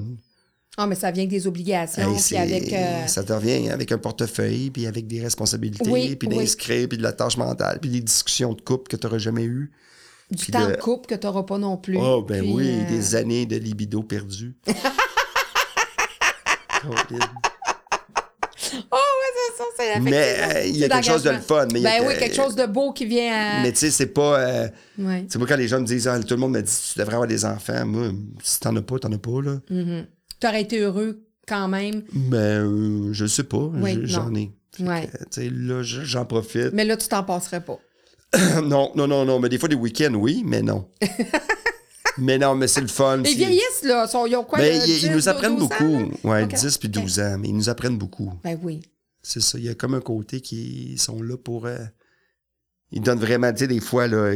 Ah, mais ça vient avec des obligations, Hey, puis c'est- avec... euh, Ça te revient avec un portefeuille, puis avec des responsabilités, Oui, puis oui. d'inscrire, puis de la tâche mentale, puis des discussions de couple que tu n'auras jamais eues. du puis temps de- couple que tu n'auras pas non plus. Oh, ben Puis, oui, euh, des années de libido perdu. Colin. Oh, ouais, c'est ça, c'est mais euh, il y a quelque chose de le fun. Mais il y a Ben que- oui, quelque chose de beau qui vient à... Mais tu sais, c'est pas. euh, Ouais. tu sais, moi, quand les gens me disent, ah, tout le monde me dit, tu devrais avoir des enfants, moi, si t'en as pas, t'en as pas, là. Tu aurais été heureux quand même? Ben, euh, je sais pas. Oui. J'en ai. Ouais. tu sais, là, je- j'en profite. Mais là, tu t'en passerais pas. non, non, non, non. Mais des fois, des week-ends, oui, mais non. mais non, mais c'est le fun. Ils vieillissent, là. Ils ont quoi? Ben, euh, ils, ils 10, nous apprennent 12 ans, beaucoup. là? Ouais, Ok. 10 puis Ok. 12 ans, mais ils nous apprennent beaucoup. Ben oui. C'est ça. Il y a comme un côté qui sont là pour. euh, ils donnent vraiment, tu sais, des fois, là,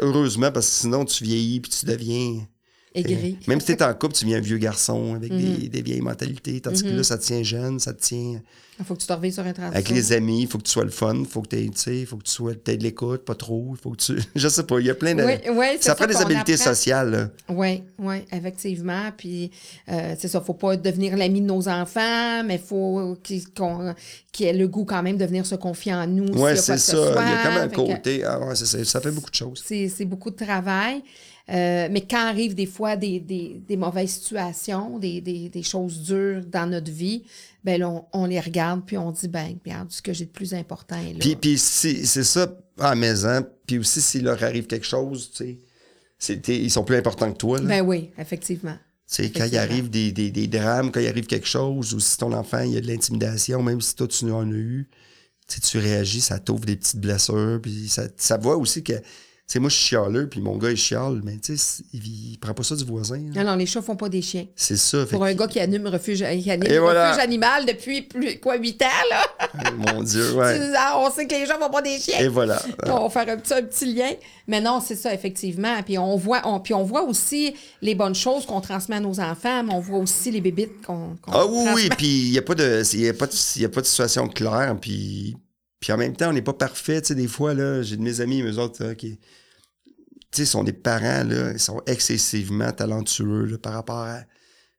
heureusement, parce que sinon, tu vieillis puis tu deviens. Aigri. euh, même si t'es en couple, tu deviens un vieux garçon avec Mhm. des, des vieilles mentalités. Tandis que là, ça te tient jeune, ça te tient. Il faut que tu te revives sur un transition. Avec les amis, il faut que tu sois le fun, il faut que tu il faut que tu sois peut-être de l'écoute, pas trop, il faut que tu. Je sais pas, il y a plein de. Oui, oui, c'est ça prend des habiletés apprend. sociales. Oui, oui, effectivement. Puis, euh, c'est ça, faut pas devenir l'ami de nos enfants, mais faut qu'ils qu'on- aient le goût quand même de venir se confier en nous. a c'est ça. Il y a soit. comme un que côté. Ah ouais, ça. Ça fait beaucoup de choses. C'est c'est beaucoup de travail. Euh, mais quand arrivent des fois des, des, des mauvaises situations, des, des, des choses dures dans notre vie, ben là, on, on les regarde puis on dit, ben, regarde, ce que j'ai de plus important est là. Puis, puis si- c'est ça à la maison. Puis aussi, s'il leur arrive quelque chose, tu sais, ils sont plus importants que toi. Là. ben oui, effectivement. Tu sais, quand il arrive des, des, des drames, quand il arrive quelque chose, ou si ton enfant, il y a de l'intimidation, même si toi, tu en as eu, tu réagis, ça t'ouvre des petites blessures, puis ça, ça voit aussi que, sais, moi, je suis chialeux, puis mon gars, il chiale, mais tu sais, il, il prend pas ça du voisin. là. Non, non, les chats font pas des chiens. C'est ça. Pour un que- gars qui anime refuge, qui anime Et voilà. refuge animal depuis plus, quoi, 8 ans, là? mon Dieu, ouais. Ah, on sait que les gens font pas des chiens. Et voilà. On va faire un petit, un petit lien. Mais non, c'est ça, effectivement. Puis on voit, on, puis on voit aussi les bonnes choses qu'on transmet à nos enfants, mais on voit aussi les bébites qu'on Ah oui, transmet. oui, puis il n'y a, pas de- y a, pas de- il y a pas de situation claire, puis Puis en même temps, on n'est pas parfait. Tu sais, des fois, là, j'ai de mes amis, eux autres, qui tu sais, sont des parents, là, ils sont excessivement talentueux là, par rapport à.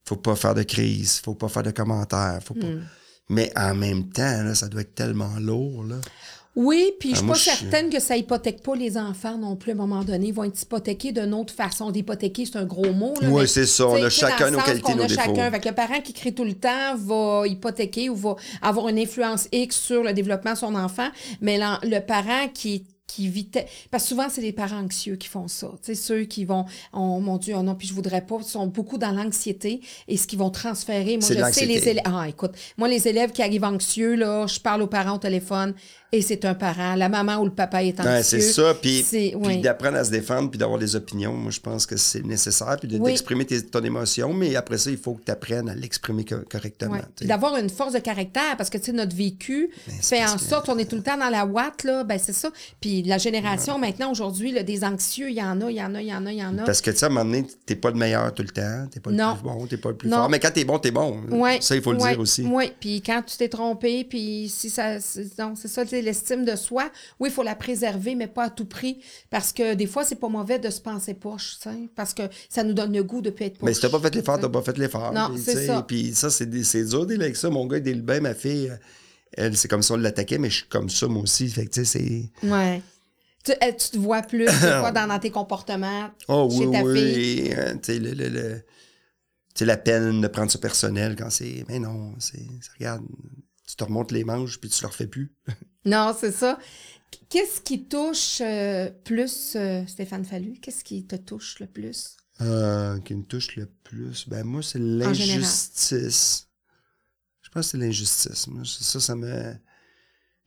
Faut pas faire de crise, faut pas faire de commentaires, faut pas. Hmm. Mais en même temps, là, ça doit être tellement lourd, là. Oui, puis je suis Ah, pas je- certaine que ça hypothèque pas les enfants non plus à un moment donné. Ils vont être hypothéqués d'une autre façon. D'hypothéquer, c'est un gros mot. Là, Oui, c'est ça. On a chacun nos qualités, nos a défauts. chacun. Fait que le parent qui crie tout le temps va hypothéquer ou va avoir une influence X sur le développement de son enfant. Mais le parent qui qui vit te- parce que souvent c'est les parents anxieux qui font ça. Tu sais ceux qui vont oh mon dieu oh non puis je voudrais pas sont beaucoup dans l'anxiété et ce qu'ils vont transférer. Moi je sais les élèves ah écoute moi les élèves qui arrivent anxieux là je parle aux parents au téléphone et c'est un parent la maman ou le papa est anxieux Ouais, c'est ça. Puis, oui. d'apprendre à se défendre puis d'avoir des opinions, moi, je pense que c'est nécessaire. Puis de- Oui. d'exprimer ton émotion, mais après ça, il faut que tu apprennes à l'exprimer co- correctement. Ouais. D'avoir une force de caractère, parce que, tu sais, notre vécu c'est fait en sorte qu'on est tout le temps dans la ouate, là, ben c'est ça. Puis la génération, maintenant, aujourd'hui, des anxieux, il y en a, il y en a, il y en a, il y en a. Parce que, tu sais, à un moment donné, t'es pas le meilleur tout le temps, t'es pas Non. le plus bon, t'es pas le plus Non. fort. Mais quand t'es bon, t'es bon. Ça, il faut le dire aussi. Oui, puis quand tu t'es trompé, puis si ça. c'est- Non, c'est ça, l'estime de soi. Oui, il faut la préserver, mais pas à tout prix. Parce que des fois, c'est pas mauvais de se penser poche, tu parce que ça nous donne le goût de plus être poche. Mais si t'as pas fait l'effort, t'as pas fait l'effort. Non, Puis, c'est tu ça. Puis ça, c'est dur d'être avec ça. Mon gars, dès le bain, ma fille, elle, c'est comme ça, on l'attaquait, mais je suis comme ça, moi aussi. Fait que, tu sais, c'est. Ouais. Tu, tu te vois plus, des fois, dans, dans tes comportements Oh chez oui, ta oui. fille. euh, tu sais, le, le- le- tu sais, la peine de prendre ça personnel quand c'est. Mais non, c'est. Regarde, tu te remontes les manches puis tu le refais plus. Non, c'est ça. Qu'est-ce qui touche euh, plus, euh, Stéphane Fallu? Qu'est-ce qui te touche le plus? Euh, qui me touche le plus, ben moi, c'est l'injustice. Je pense que c'est l'injustice. Moi, c'est ça, ça me.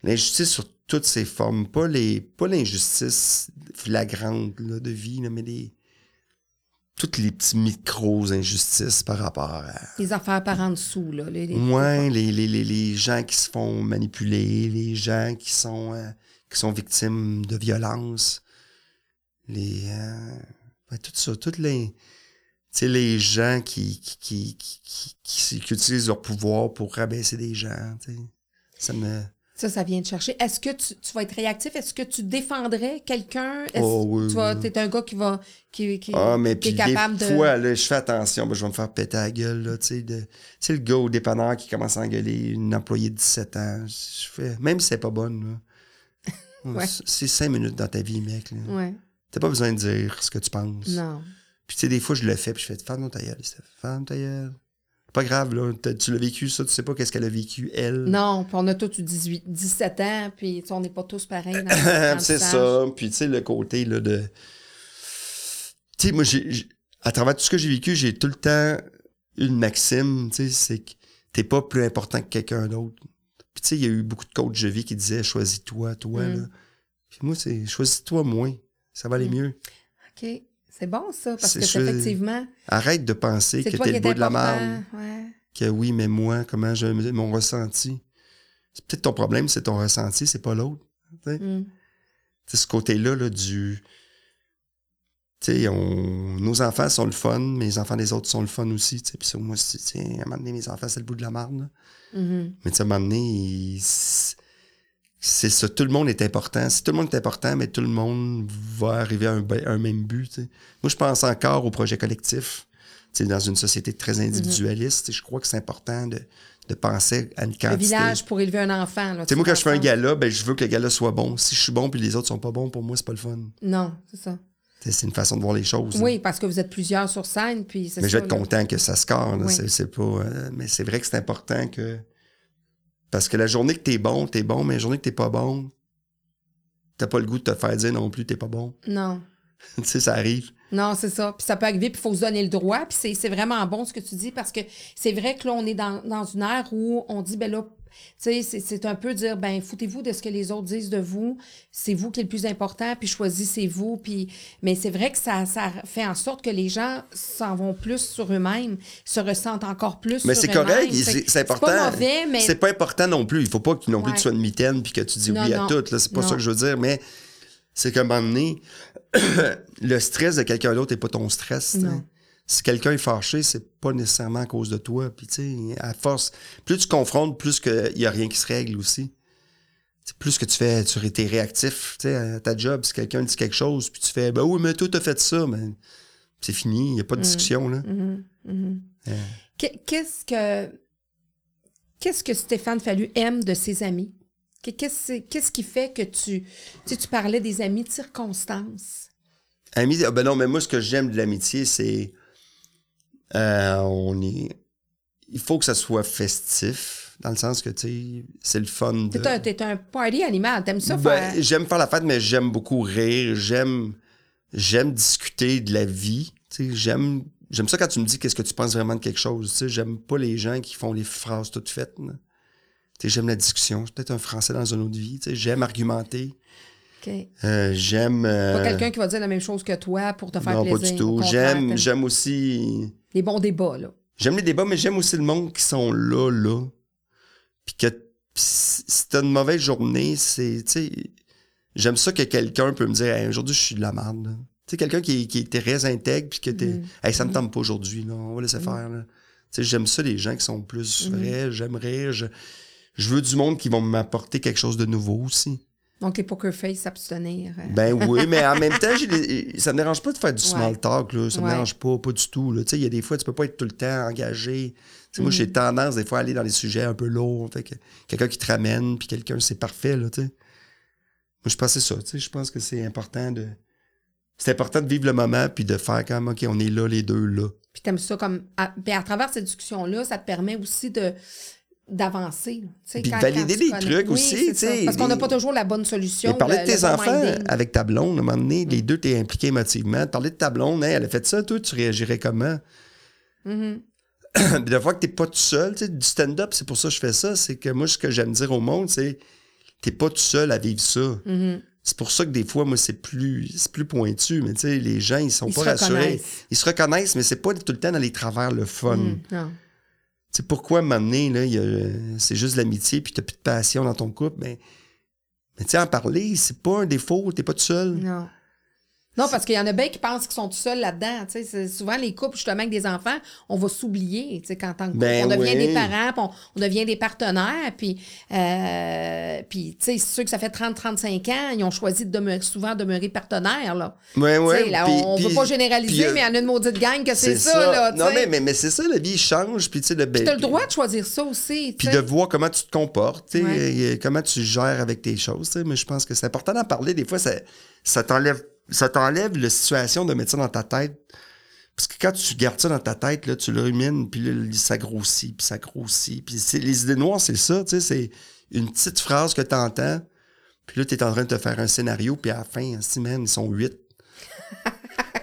L'injustice sur toutes ses formes. Pas les pas l'injustice flagrante là, de vie, là, mais les. Toutes les petits micros injustices par rapport à. Les affaires par en dessous, là. les- les- Ouais, les, les, les, gens qui se font manipuler, les gens qui sont, euh, qui sont victimes de violence, les. euh, ben, tout ça, toutes les. Tu sais, les gens qui, qui, qui, qui, qui- utilisent leur pouvoir pour rabaisser des gens. Ça me. Ça, ça vient de chercher. Est-ce que tu, tu vas être réactif? Est-ce que tu défendrais quelqu'un? Oh, oui, tu vas, oui. t'es un gars qui va, qui, qui, Ah, mais qui puis est capable des de... fois, là, je fais attention, ben, je vais me faire péter la gueule, là, tu sais, de... Tu sais, le gars au dépanneur qui commence à engueuler une employée de 17 ans, je fais... Même si c'est pas bonne. Ouais. C'est cinq minutes dans ta vie, mec, là. Ouais. T'as pas besoin de dire ce que tu penses. Non. Puis, tu sais, des fois, je le fais, puis je fais « Femme ta gueule, Steph. Femme ta gueule. » Pas grave, là. Tu l'as vécu, ça. Tu sais pas qu'est-ce qu'elle a vécu, elle. Non, puis on a tous eu 18, 17 ans, puis on n'est pas tous pareils. c'est ça. Puis, tu sais, le côté, là, de... Tu sais, moi, j'ai... j'ai- À travers tout ce que j'ai vécu, j'ai tout le temps une maxime, tu sais, c'est que t'es pas plus important que quelqu'un d'autre. Puis, tu sais, il y a eu beaucoup de coachs de vie qui disaient « Choisis-toi, toi, Mm. là. » Puis moi, c'est « Choisis-toi moins. Ça va aller Mm. mieux. OK. C'est bon, ça, parce C'est que chouette. effectivement, Arrête de penser c'est que t'es le bout de la marde. Ouais. que oui, mais moi, comment je mon ressenti? C'est peut-être ton problème, c'est ton ressenti, c'est pas l'autre. Mm. C'est ce côté-là là, du. On... nos enfants sont le fun, mais les enfants des autres sont le fun aussi. Puis ça, moi, c'est- tu sais, à un moment donné, mes enfants, c'est le bout de la marde. là. Mhm. Mais à un moment donné, il- c'est ça. Tout le monde est important. Si tout le monde est important, mais tout le monde va arriver à un, même but. Moi, je pense encore au projet collectif. Dans une société très individualiste, tu sais, je crois que c'est important de, de penser à une Le quantité. village pour élever un enfant. Là, Tu sais, moi, quand je fais un gala, ben, je veux que le gala soit bon. Si je suis bon puis les autres sont pas bons, pour moi, c'est pas le fun. Non, c'est ça. C'est une façon de voir les choses. Oui, parce que vous êtes plusieurs sur scène, puis c'est Mais je vais être là. content que ça score. Oui. C'est, c'est pas. euh, mais c'est vrai que c'est important que. Parce que la journée que t'es bon, t'es bon, mais la journée que t'es pas bon, t'as pas le goût de te faire dire non plus t'es pas bon. Non. tu sais, ça arrive. Non, c'est ça. Puis ça peut arriver, puis il faut se donner le droit. Puis c'est- vraiment bon ce que tu dis parce que c'est vrai que là, on est dans, dans une ère où on dit, ben là, tu sais, c'est- un peu dire, ben foutez-vous de ce que les autres disent de vous. C'est vous qui est le plus important, puis choisissez-vous. Puis... Mais c'est vrai que ça, ça fait en sorte que les gens s'en vont plus sur eux-mêmes, se ressentent encore plus Mais sur c'est eux-mêmes. correct, c'est, important. C'est pas mauvais, mais... C'est pas important non plus. Il faut pas que non plus Ouais. tu sois une mitaine puis que tu dis Non, oui non. à tout. C'est pas Non. ça que je veux dire, mais c'est qu'à un moment donné, le stress de quelqu'un d'autre n'est pas ton stress. Non. Si quelqu'un est fâché, c'est pas nécessairement à cause de toi. Puis tu sais, à force, plus tu confrontes, plus qu'il y a rien qui se règle aussi. plus que tu fais, tu es réactif, tu sais, à ta job, si quelqu'un dit quelque chose, puis tu fais, ben oui, mais toi, t'as fait ça, mais c'est fini, il n'y a pas de discussion, là. Mhm, mhm. Euh, Qu- Qu'est-ce que qu'est-ce que Stéphane Fallu aime de ses amis? Qu- Qu'est-ce qui fait que tu, tu tu parlais des amis de circonstance? Ami, ah ben non, mais moi, ce que j'aime de l'amitié, c'est. Euh, on est. Il faut que ça soit festif, dans le sens que, tu sais, c'est le fun de. T'es un, t'es un party animal, t'aimes ça Ben, faire... j'aime faire la fête, mais j'aime beaucoup rire. J'aime. J'aime discuter de la vie. Tu sais, j'aime. J'aime ça quand tu me dis qu'est-ce que tu penses vraiment de quelque chose. Tu sais, j'aime pas les gens qui font les phrases toutes faites. là. J'aime la discussion. Je suis peut-être un français dans une autre vie. J'aime argumenter. Euh, j'aime. Pas euh, quelqu'un qui va dire la même chose que toi pour te faire non, plaisir. pas du tout. J'aime, j'aime aussi. Les bons débats, là. J'aime les débats, mais j'aime aussi le monde qui sont là, là. Puis que pis si t'as une mauvaise journée, c'est, j'aime ça que quelqu'un peut me dire, Hey, aujourd'hui, je suis de la merde. Tu sais, quelqu'un qui, qui est très intègre, puis que t'es, Mm. hey, ça me tente pas aujourd'hui, là, on va laisser faire, là. Tu sais, j'aime ça, les gens qui sont plus Mm. vrais, j'aime rire, je, je veux du monde qui vont m'apporter quelque chose de nouveau aussi. Donc, les poker face, s'abstenir. euh. Ben oui, mais en même temps, ça me dérange pas de faire du small talk, là. Ça me Ouais. dérange pas, pas du tout. là. Tu sais, il y a des fois, tu peux pas être tout le temps engagé. Moi, j'ai tendance, des fois, à aller dans des sujets un peu lourds. Fait que quelqu'un qui te ramène, puis quelqu'un, c'est parfait, là. Moi, je pense que c'est ça. Je pense que c'est important de... C'est important de vivre le moment, puis de faire comme, OK, on est là, les deux, là. Puis t'aimes ça comme... À, puis à travers cette discussion-là, ça te permet aussi de d'avancer. Puis valider des trucs Oui, aussi. Parce qu'on n'a pas toujours la bonne solution. Mais parler le- de tes enfants avec ta blonde, à un moment donné, les deux, t'es impliqué émotivement. Parler de ta blonde, Hey, elle a fait ça, toi, tu réagirais comment? Mhm. Puis de fois que t'es pas tout seul, du stand-up, c'est pour ça que je fais ça, c'est que moi, ce que j'aime dire au monde, c'est t'es pas tout seul à vivre ça. Mhm. C'est pour ça que des fois, moi, c'est plus, plus pointu, mais tu sais, les gens, ils sont Ils pas rassurés. Ils se reconnaissent, mais c'est pas tout le temps dans les travers le fun. Non. Sais, pourquoi m'amener, là, c'est juste l'amitié, puis t'as plus de passion dans ton couple, mais, mais tu sais, en parler, c'est pas un défaut, t'es pas tout seul. Non. Non, parce qu'il y en a bien qui pensent qu'ils sont tout seuls là-dedans. tu sais. C'est Souvent, les couples, justement, avec des enfants, on va s'oublier. tu sais, Qu'en tant que couple, Ben on devient oui. des parents, puis on, on devient des partenaires. Puis, euh, puis tu sais, ceux que ça fait 30-35 ans, ils ont choisi de demeurer, souvent demeurer partenaires. Là. Ouais, ouais. là, on ne veut pas généraliser, euh, mais il y en a une maudite gang que c'est ça. Là, non, mais, mais, mais c'est ça, la vie change, puis tu sais, le le droit de choisir ça aussi. Puis de voir comment tu te comportes, tu sais, Ouais. comment tu gères avec tes choses. tu sais. Mais je pense que c'est important d'en parler. Des fois, ça, ça t'enlève ça t'enlève la situation de mettre ça dans ta tête. Parce que quand tu gardes ça dans ta tête, là, tu le rumines, puis là, ça grossit, puis ça grossit. Puis les idées noires, c'est ça, tu sais, c'est une petite phrase que tu entends, puis là, tu es en train de te faire un scénario, puis à la fin, si, man, ils sont huit.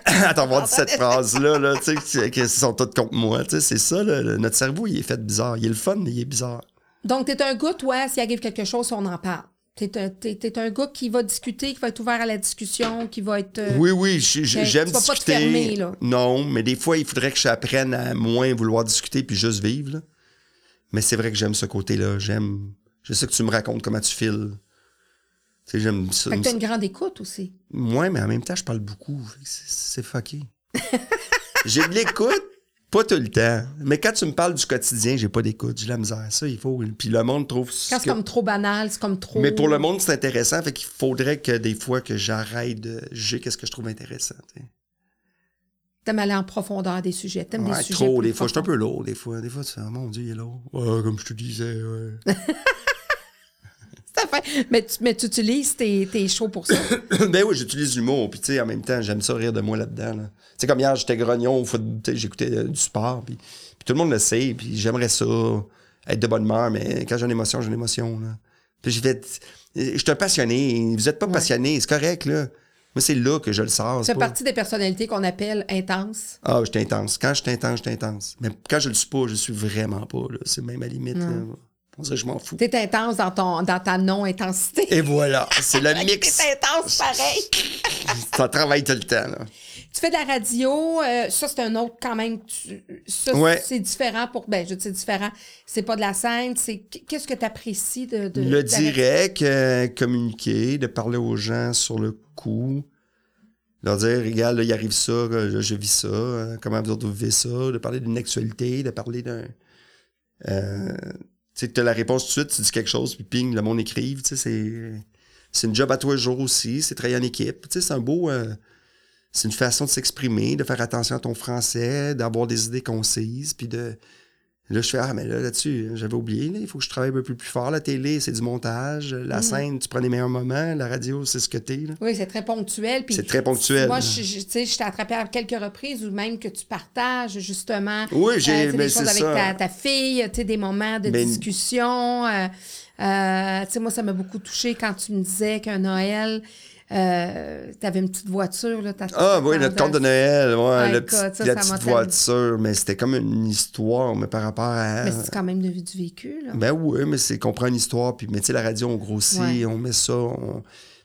à t'avoir dit cette phrase-là, là, tu sais, qu'ils sont tous contre moi. Tu sais, c'est ça, là, notre cerveau, il est fait bizarre. Il est le fun, mais il est bizarre. Donc, t'es un gars, toi, s'il arrive quelque chose, on en parle. T'es un, gars qui va discuter, qui va être ouvert à la discussion, qui va être... euh, Oui, oui, j'aime pas te discuter. fermer, là. Non, mais des fois, il faudrait que j'apprenne à moins vouloir discuter puis juste vivre. là. Mais c'est vrai que j'aime ce côté-là. J'aime. Je sais que tu me racontes comment tu files. Tu sais, j'aime ça. Fait que t'as une grande écoute aussi. Ouais, mais en même temps, je parle beaucoup. C'est fucké. j'ai de l'écoute, pas tout le temps. Mais quand tu me parles du quotidien, j'ai pas d'écoute. J'ai la misère. Ça, il faut. Puis le monde trouve. Quand ce c'est que- comme trop banal, c'est comme trop... Mais pour le monde, c'est intéressant. Fait qu'il faudrait que des fois que j'arrête de juger qu'est-ce que je trouve intéressant. T'aimes aller en profondeur des sujets. T'aimes Ouais, des sujets trop, des fois. Je suis un peu lourd, des fois. Des fois, tu fais, oh, mon Dieu, il est lourd. Ouais, comme je te disais, ouais. Mais tu, mais tu utilises tes, tes shows pour ça. ben oui, j'utilise l'humour. Puis, tu sais, en même temps, j'aime ça rire de moi là-dedans. là. Tu sais, comme hier, j'étais grognon j'écoutais euh, du sport. Puis, tout le monde le sait. Puis j'aimerais ça, être de bonne humeur. Mais quand j'ai une émotion, j'ai une émotion. Là. Puis j'ai fait, je suis un passionné. Vous êtes pas Ouais. passionné, c'est correct, là. Moi, c'est là que je le sors. Tu c'est partie des personnalités qu'on appelle intenses. Ah, je suis intense. Quand je suis intense, je suis intense. Mais quand je le suis pas, je suis vraiment pas. C'est même à la limite. Là. On dirait que je m'en fous. T'es intense dans, ton, dans ta non-intensité. Et voilà, c'est le mix. T'es intense pareil. Ça travaille tout le temps. Là. Tu fais de la radio, euh, ça c'est un autre quand même. tu- ça Ouais. c'est différent pour. Ben, je dis c'est différent. C'est pas de la scène. C'est qu'est-ce que tu apprécies de, de- Le de direct, euh, communiquer, de parler aux gens sur le coup. Leur dire, regarde, là, il arrive ça, euh, je vis ça, euh, comment vous autres vous vivez ça, de parler d'une actualité, de parler d'un. euh, Tu sais, as la réponse tout de suite, tu dis quelque chose, puis ping, le monde écrive. Tu c'est, c'est une job à toi le jour aussi, c'est travailler en équipe. Tu c'est un beau. euh, c'est une façon de s'exprimer, de faire attention à ton français, d'avoir des idées concises, puis de. Là, je fais, ah, mais là, là-dessus, j'avais oublié, là, il faut que je travaille un peu plus, plus fort. La télé, c'est du montage. La Mhm. scène, tu prends les meilleurs moments. La radio, c'est ce que t'es, là. Oui, c'est très ponctuel. puis C'est très ponctuel. Moi, je, je- tu sais, je t'ai attrapé à quelques reprises ou même que tu partages justement Oui, j'ai- euh, des choses avec ta, ta fille, des moments de Ben- discussion. euh, euh, tu sais, moi, ça m'a beaucoup touché quand tu me disais qu'un Noël, euh, tu avais une petite voiture. Là, Ah oui, notre ta- conte de Noël, ouais, Ah, le écoute, petit- ça, la ça petite voiture, mais c'était comme une histoire, mais par rapport à... Mais c'est quand même de, du vécu. Là. Ben oui, mais c'est qu'on prend une histoire, puis mais tu sais, la radio, on grossit, Ouais. on met ça, on-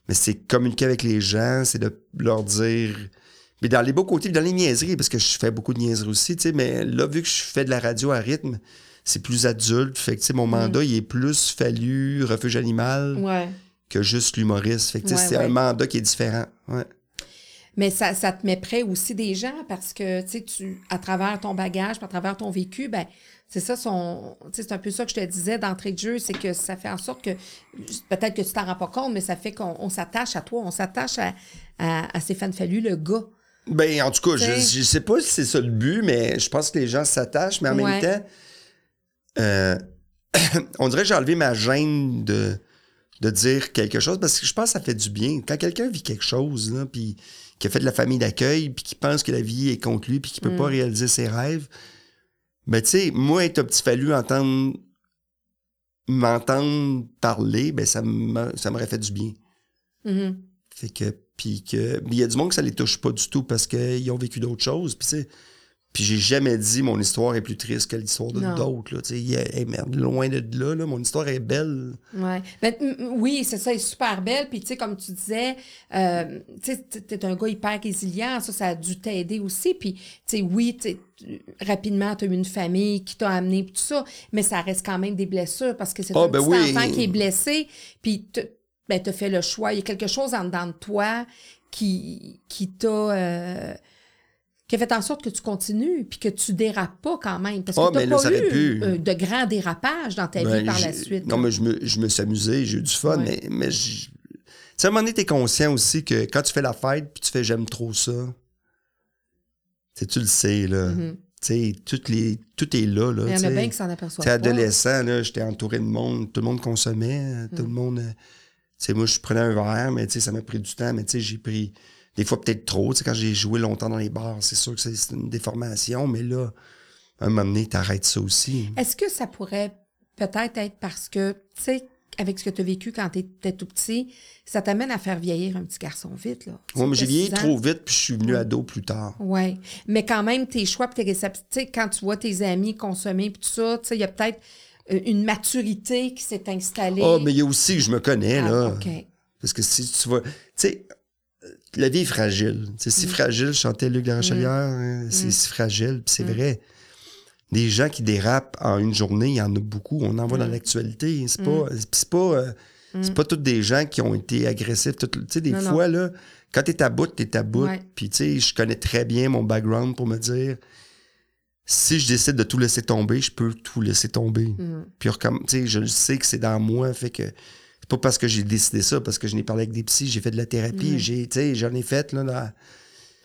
mais c'est communiquer avec les gens, c'est de leur dire... Mais dans les beaux côtés, dans les niaiseries, parce que je fais beaucoup de niaiseries aussi, tu sais, mais là, vu que je fais de la radio à rythme, c'est plus adulte, fait que, tu sais, mon mandat, il est plus fallu refuge animal Ouais. Que juste l'humoriste. Fait que, tu sais, Ouais, c'est ouais. un mandat qui est différent, ouais. Mais ça, ça te met près aussi des gens parce que, tu à travers ton bagage, à travers ton vécu, ben, c'est ça son. C'est un peu ça que je te disais d'entrée de jeu, c'est que ça fait en sorte que, peut-être que tu t'en rends pas compte, mais ça fait qu'on on s'attache à toi, on s'attache à, à, à Stéphane Fallu, le gars. Ben, en tout cas, je, je sais pas si c'est ça le but, mais je pense que les gens s'attachent, mais en Ouais. même temps, euh, on dirait que j'ai enlevé ma gêne de, de dire quelque chose parce que je pense que ça fait du bien. Quand quelqu'un vit quelque chose, là, puis qui a fait de la famille d'accueil, puis qui pense que la vie est contre lui, puis qui peut Mm. pas réaliser ses rêves, ben, tu sais, moi, être un petit fallu, entendre m'entendre parler, ben, ça m'a- ça m'aurait fait du bien. Mhm. Fait que, puis que, il y a du monde que ça les touche pas du tout parce qu'ils ont vécu d'autres choses. Puis, tu sais, puis j'ai jamais dit mon histoire est plus triste que l'histoire de d'autres. là. Tu sais, merde, loin de là, là, mon histoire est belle. Ouais. Ben, oui, c'est ça, elle est super belle. Puis, tu sais, comme tu disais, euh, tu t'es un gars hyper résilient. Ça, ça a dû t'aider aussi. Puis, tu sais, oui, tu sais, tu- rapidement, tu as eu une famille qui t'a amené, tout ça. Mais ça reste quand même des blessures parce que c'est Ah, un ben petit oui. enfant qui est blessé. Puis, tu ben, as fait le choix. Il y a quelque chose en dedans de toi qui, qui t'a. euh, qui a fait en sorte que tu continues puis que tu dérapes pas quand même. Parce que Ah, tu pas eu pu. euh, de grands dérapages dans ta Ben, vie par la suite. Non, là. mais je me, je me suis amusé, j'ai eu du fun, Ouais. mais, mais je- tu sais, à un moment donné, t'es conscient aussi que quand tu fais la fête puis tu fais j'aime trop ça, tu tu le sais, là. Tu sais, toutes les- tout est là, là. Il y en tu a bien qui s'en aperçoivent Tu pas. adolescent, là, j'étais entouré de monde, tout le monde consommait, tout le monde. euh, Tu moi, je prenais un verre, mais tu ça m'a pris du temps, mais tu sais, j'ai pris des fois peut-être trop. Tu sais, quand j'ai joué longtemps dans les bars, c'est sûr que c'est une déformation, mais là, à un moment donné, t'arrêtes ça aussi. Est-ce que ça pourrait peut-être être parce que, tu sais, avec ce que tu as vécu quand tu étais tout petit, ça t'amène à faire vieillir un petit garçon vite, là? Sais, mais j'ai vieilli trop vite, puis je suis venu ado plus tard. Oui. Mais quand même, tes choix puis tes sais, quand tu vois tes amis consommer puis tout ça, tu sais, il y a peut-être euh, une maturité qui s'est installée. Ah, mais il y a aussi je me connais, Ah, là. OK. Parce que si tu vas. Tu sais, la vie est fragile. C'est Mm. si fragile, chantait Luc Larochelière, hein, c'est si fragile, puis c'est Mm. vrai. Des gens qui dérapent en une journée, il y en a beaucoup. On en voit Mm. dans l'actualité. C'est pas. C'est pas. euh, c'est pas tous des gens qui ont été agressifs. Tu sais, des Non, non. fois, là, quand t'es à bout, t'es à bout. Ouais. Puis, tu sais, je connais très bien mon background pour me dire si je décide de tout laisser tomber, je peux tout laisser tomber. Mm. Puis, recomm- tu sais, je sais que c'est dans moi, fait que c'est pas parce que j'ai décidé ça, parce que je n'ai parlé avec des psys, j'ai fait de la thérapie, j'ai, tu sais, j'en ai fait, là.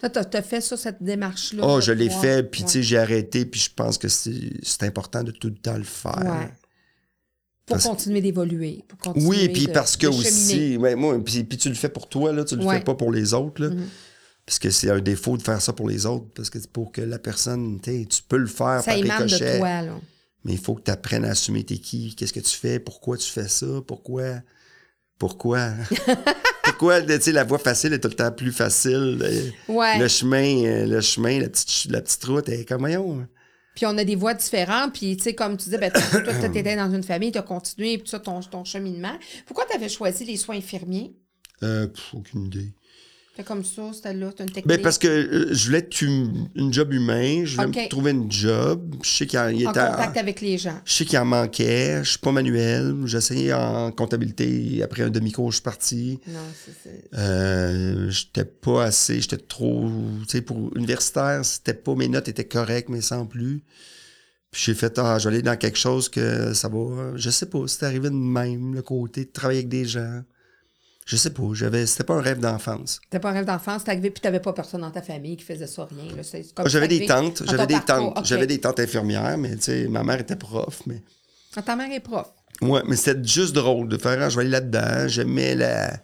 t'as as fait ça, cette démarche-là? Oh, je l'ai fait, puis, Ouais. tu sais, j'ai arrêté, puis je pense que c'est, important de tout le temps le faire. Ouais. Pour Parce- continuer d'évoluer. pour continuer Oui, puis parce que aussi, ouais, moi, puis, puis tu le fais pour toi, là, tu le fais pas pour les autres, là. Mhm. Parce que c'est un défaut de faire ça pour les autres, parce que pour que la personne, tu peux le faire Ça par émane de ricochet. toi, là. Mais il faut que tu apprennes à assumer t'es qui, qu'est-ce que tu fais, pourquoi tu fais ça, pourquoi? Pourquoi? pourquoi, tu sais, la voie facile est tout le temps plus facile. Ouais. Le chemin, euh, le chemin, la petite, la petite route, est comme, voyons. Puis on a des voies différentes. Puis, tu sais, comme tu disais, ben, toi, toi, t'étais dans une famille, t'as continué, puis ça, ton, ton cheminement. Pourquoi t'avais choisi les soins infirmiers? Euh, pff, aucune idée. Fait comme ça, c'était là, t'as une technique. Ben, parce que euh, je voulais être une, une job humain, je voulais Ok. me trouver une job. Je sais qu'il y en- il en était- contact avec les gens. Je sais qu'il en manquait, je suis pas manuel. J'ai essayé en comptabilité, après un demi-cours, je suis parti. Non, c'est- c'est... Euh, j'étais pas assez, j'étais trop, tu sais, pour universitaire, c'était pas, mes notes étaient correctes, mais sans plus. Puis j'ai fait, ah, aller dans quelque chose que ça va. Je sais pas, c'est arrivé de même, le côté de travailler avec des gens. Je sais pas, j'avais, c'était pas un rêve d'enfance. C'était pas un rêve d'enfance, t'es arrivé puis t'avais pas personne dans ta famille qui faisait ça, rien. là. C'est comme Ah, J'avais des tantes, j'avais des tantes, j'avais des tantes infirmières, mais tu sais, ma mère était prof, mais. Ah, ta mère est prof. Ouais, mais c'était juste drôle de faire, ah, je vais aller là-dedans. J'aimais la.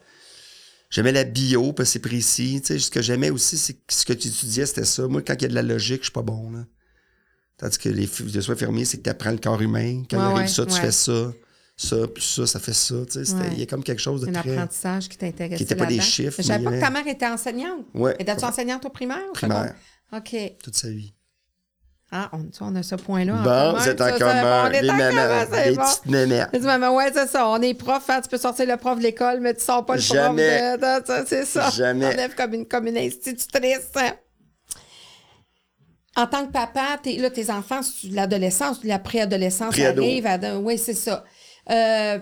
J'aimais la bio, parce que c'est précis. Tu sais, ce que j'aimais aussi, c'est que ce que tu étudiais, c'était ça. Moi, quand il y a de la logique, je suis pas bon, là. Tandis que les, les soins infirmiers, c'est que tu apprends le corps humain. Quand Ouais, il arrive ouais, ça, tu ouais. fais ça. Ça, puis ça, ça fait ça. Tu sais, Ouais. il y a comme quelque chose de Un très. apprentissage qui t'intéressait Qui était pas des chiffres, Je savais pas que ta mère était enseignante. Ouais. Étais-tu enseignante au primaire? Primaire. OK. Toute sa vie. Ah, on, on a ce point-là. en Bon, commun, vous êtes en commun. bon, on est Les en mamans, les bon. petites mémères. Elle dit, maman, ouais, c'est ça. On est prof, hein, tu peux sortir le prof de l'école, mais tu sors pas le Jamais. prof ça, c'est ça. Jamais. On lève comme une, comme une institutrice. hein. En tant que papa, t'es- là, tes enfants, l'adolescence, la préadolescence Préado. arrive. à- Oui, c'est ça. Euh,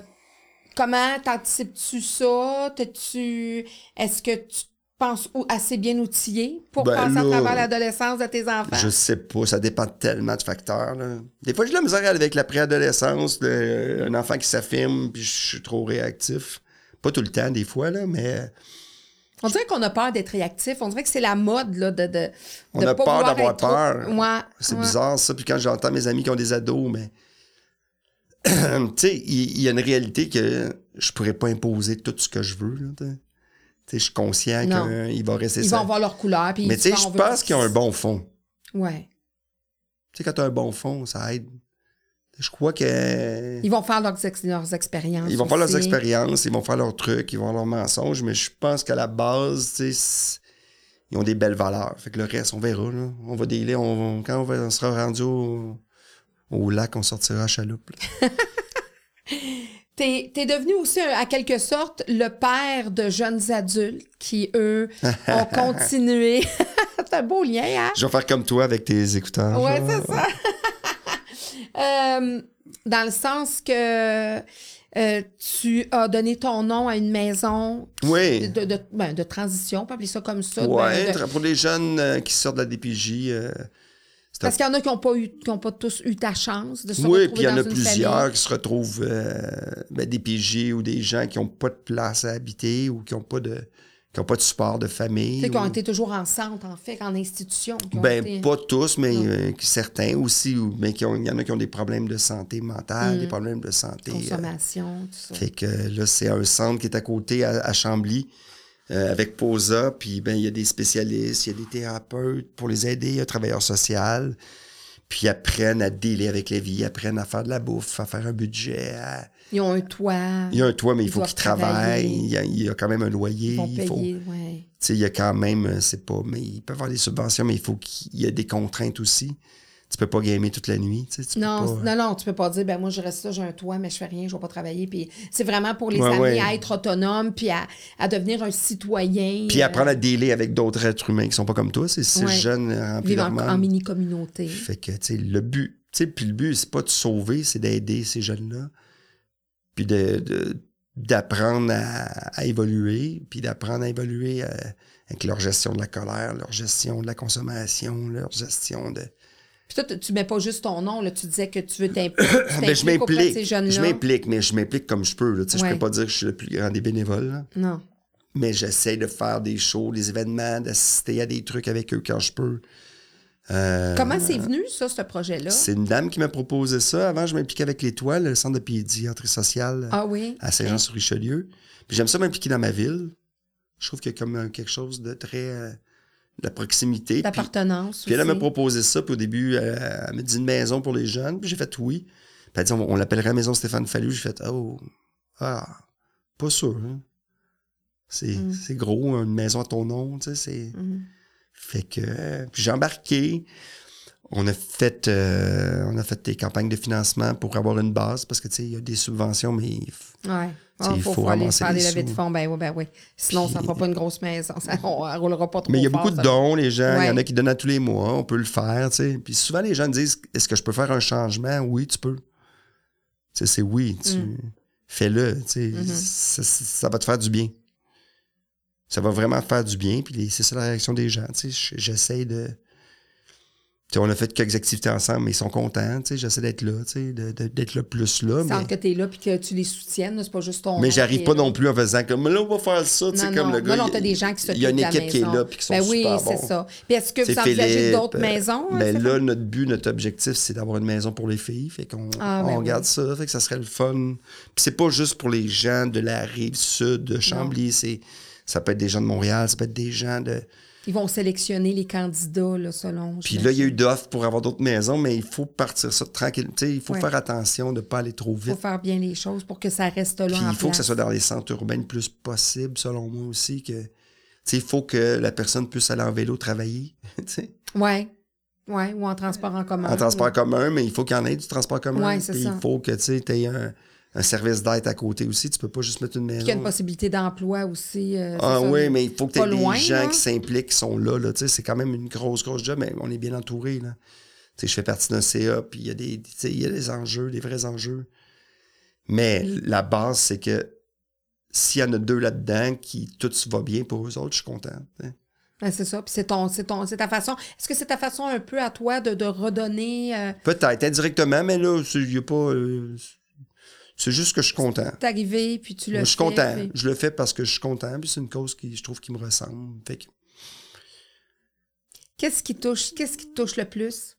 comment t'anticipes-tu ça? T'es-tu. Est-ce que tu penses assez bien outillé pour Ben passer à travers l'adolescence de tes enfants? Je sais pas, ça dépend tellement de facteurs. là. Des fois, j'ai de la misère avec la préadolescence, le- un enfant qui s'affirme, puis je suis trop réactif. Pas tout le temps, des fois, là, mais On dirait qu'on a peur d'être réactif. On dirait que c'est la mode là, de, de, On de a pas peur d'avoir trop- peur. Ouais, c'est ouais. bizarre, ça. Puis quand j'entends mes amis qui ont des ados, mais. tu sais, il y, a une réalité que je pourrais pas imposer tout ce que je veux. là, tu sais. Tu sais, je suis conscient qu'il va rester Ils vont avoir leur couleur. Puis mais tu sais, je pense qu'il y a un bon fond. Ouais. Tu sais, quand tu as un bon fond, ça aide. Je crois que. Ils vont faire leurs, ex- leurs expériences. Ils vont faire leurs expériences, ils vont faire leurs trucs, ils vont avoir leurs mensonges, mais je pense qu'à la base, tu sais, c'est- ils ont des belles valeurs. Fait que le reste, on verra. Là. On va on, va- quand on, va- on sera rendu au, au lac, on sortira à chaloupe. T'es, t'es devenu aussi, un- à quelque sorte, le père de jeunes adultes qui, eux, ont continué. c'est un beau lien, hein? Je vais faire comme toi avec tes écouteurs. Ouais, c'est ça. Euh, dans le sens que euh, tu as donné ton nom à une maison Oui. de, de, ben, de transition, on peut appeler ça comme ça. Ben, tra- pour les jeunes euh, qui sortent de la DPJ, euh, parce qu'il y en a qui n'ont pas, eu- qui ont pas tous eu ta chance de se Oui, retrouver puis il y en a plusieurs famille. qui se retrouvent euh, ben, des PJ ou des gens qui n'ont pas de place à habiter ou qui n'ont pas de qui ont pas de support de famille. Tu sais, qui ont ou- été toujours en centre, en fait, en institution. Ben, été- pas tous, mais euh, certains aussi. ou- Mais qui ont- il y en a qui ont des problèmes de santé mentale, des problèmes de santé. euh, Consommation, tout ça. fait que là, c'est un centre qui est à côté, à, à Chambly, euh, avec POSA. Puis, ben, il y a des spécialistes, il y a des thérapeutes pour les aider, il y a un travailleur social. Puis, ils apprennent à dealer avec la vie, ils apprennent à faire de la bouffe, à faire un budget. à- Ils ont un toit. Il y a un toit, mais il Ils faut qu'ils travaillent. Il y, a, il y a quand même un loyer. Ils vont il faut, payer, ouais. il y a quand même, euh, c'est pas, mais ils peuvent avoir des subventions, mais il faut qu'il y ait des contraintes aussi. Tu peux pas gamer toute la nuit, tu sais, tu peux Non, pas- non, non, tu peux pas dire, ben moi, je reste là, j'ai un toit, mais je fais rien, je vais pas travailler. Puis c'est vraiment pour les Ouais, amener ouais. à être autonomes, puis à, à devenir un citoyen. Puis euh, apprendre à dealer avec d'autres êtres humains qui sont pas comme toi, c'est ces Ouais. jeunes en, en mini-communauté. Fait que, tu sais, le but, tu sais, puis le but, c'est pas de sauver, c'est d'aider ces jeunes-là. Puis de, d'apprendre à, à évoluer, puis d'apprendre à évoluer euh, avec leur gestion de la colère, leur gestion de la consommation, leur gestion de... Puis toi, tu- mets pas juste ton nom, là, tu disais que tu veux t'impliquer. Ben, je m'implique. Je m'implique, mais je m'implique comme je peux. Là. Tu sais, Je Ouais. peux pas dire que je suis le plus grand des bénévoles. là. Non. Mais j'essaie de faire des shows, des événements, d'assister à des trucs avec eux quand je peux. Euh, Comment c'est venu, ça, ce projet-là? C'est une dame qui m'a proposé ça. Avant, je m'impliquais avec l'Étoile, le centre de pédiatrie sociale Ah oui? à Saint-Jean-sur-Richelieu. Puis j'aime ça m'impliquer dans ma ville. Je trouve qu'il y a comme euh, quelque chose de très... la proximité. Puis, D'appartenance. puis elle, elle m'a proposé ça. Puis au début, euh, elle m'a dit une maison pour les jeunes. Puis j'ai fait oui. Puis elle dit, on, on l'appellerait Maison Stéphane Fallu. J'ai fait, oh, ah, pas sûr. hein. C'est Mm. gros, une maison à ton nom, tu sais, c'est... Mhm. Fait que puis j'ai embarqué. On a fait euh, on a fait des campagnes de financement pour avoir une base parce que tu sais il y a des subventions mais il Ouais. il faut, faut aller faire des levées de fonds. Ben oui, ben oui. Sinon, ça ne Puis- fera pas une grosse maison. Ça, on ne roulera pas trop mais il y a fort, beaucoup de dons les gens, il y en a qui donnent à tous les mois, on peut le faire, tu sais. Puis souvent les gens disent est-ce que je peux faire un changement? Oui, tu peux. Tu sais c'est oui, tu Mm. fais-le, tu sais, Mm-hmm. ça, ça va te faire du bien. Ça va vraiment faire du bien, puis c'est ça la réaction des gens, tu sais, j'essaie de on a fait quelques activités ensemble, mais ils sont contents. J'essaie d'être là, d'être le plus là. Sans Mais, que tu es là puis que tu les soutiennes, c'est pas juste ton. mais j'arrive pas non plus en faisant comme là, on va faire ça. Non, comme non. le gars. non, non, il- t'as des gens qui Il y a une équipe qui est là puis qui sont ben oui, super c'est ça. Puis est-ce que vous envisagez d'autres euh, maisons? hein, Ben là, notre but, notre objectif, c'est d'avoir une maison pour les filles. Fait qu'on Ah, ben oui. regarde ça. Fait que ça serait le fun. Puis c'est pas juste pour les gens de la rive sud de Chambly. C'est, ça peut être des gens de Montréal, ça peut être des gens de. Ils vont sélectionner les candidats là, selon. Puis là, il y a eu d'offres pour avoir d'autres maisons, mais il faut partir ça tranquille. Il faut Ouais. faire attention de ne pas aller trop Il faut vite. faire bien les choses pour que ça reste là Puis en il faut que ça soit dans les centres urbains le plus possible, selon moi aussi. Que, il faut que la personne puisse aller en vélo travailler. sais. Ouais. Ou en transport en commun. en transport Oui. commun, mais il faut qu'il y en ait du transport commun. Ouais, c'est ça. il faut que tu aies un, un service d'aide à côté aussi. Tu peux pas juste mettre une Puis qu'il y a une maison. possibilité d'emploi aussi. euh, Ah ça. oui, mais il faut que tu aies des loin, gens là. qui s'impliquent, qui sont là. là. C'est quand même une grosse, grosse job, mais on est bien entouré. Là. Je fais partie d'un CA, puis il y, a des- il y a des enjeux, des vrais enjeux. Mais la base, c'est que s'il y en a deux là-dedans qui tout va bien pour eux autres, je suis content. sais. Ouais, c'est ça. Puis c'est ton, c'est ton, c'est ta façon. Est-ce que c'est ta façon un peu à toi de, de redonner, euh, Peut-être indirectement, mais là, il y a pas. euh, c'est juste que je suis content. t'arriver, puis tu le je suis content. puis- Je le fais parce que je suis content, puis c'est une cause qui, je trouve, qui me ressemble. Fait que, Qu'est-ce qui touche, qu'est-ce qui te touche le plus?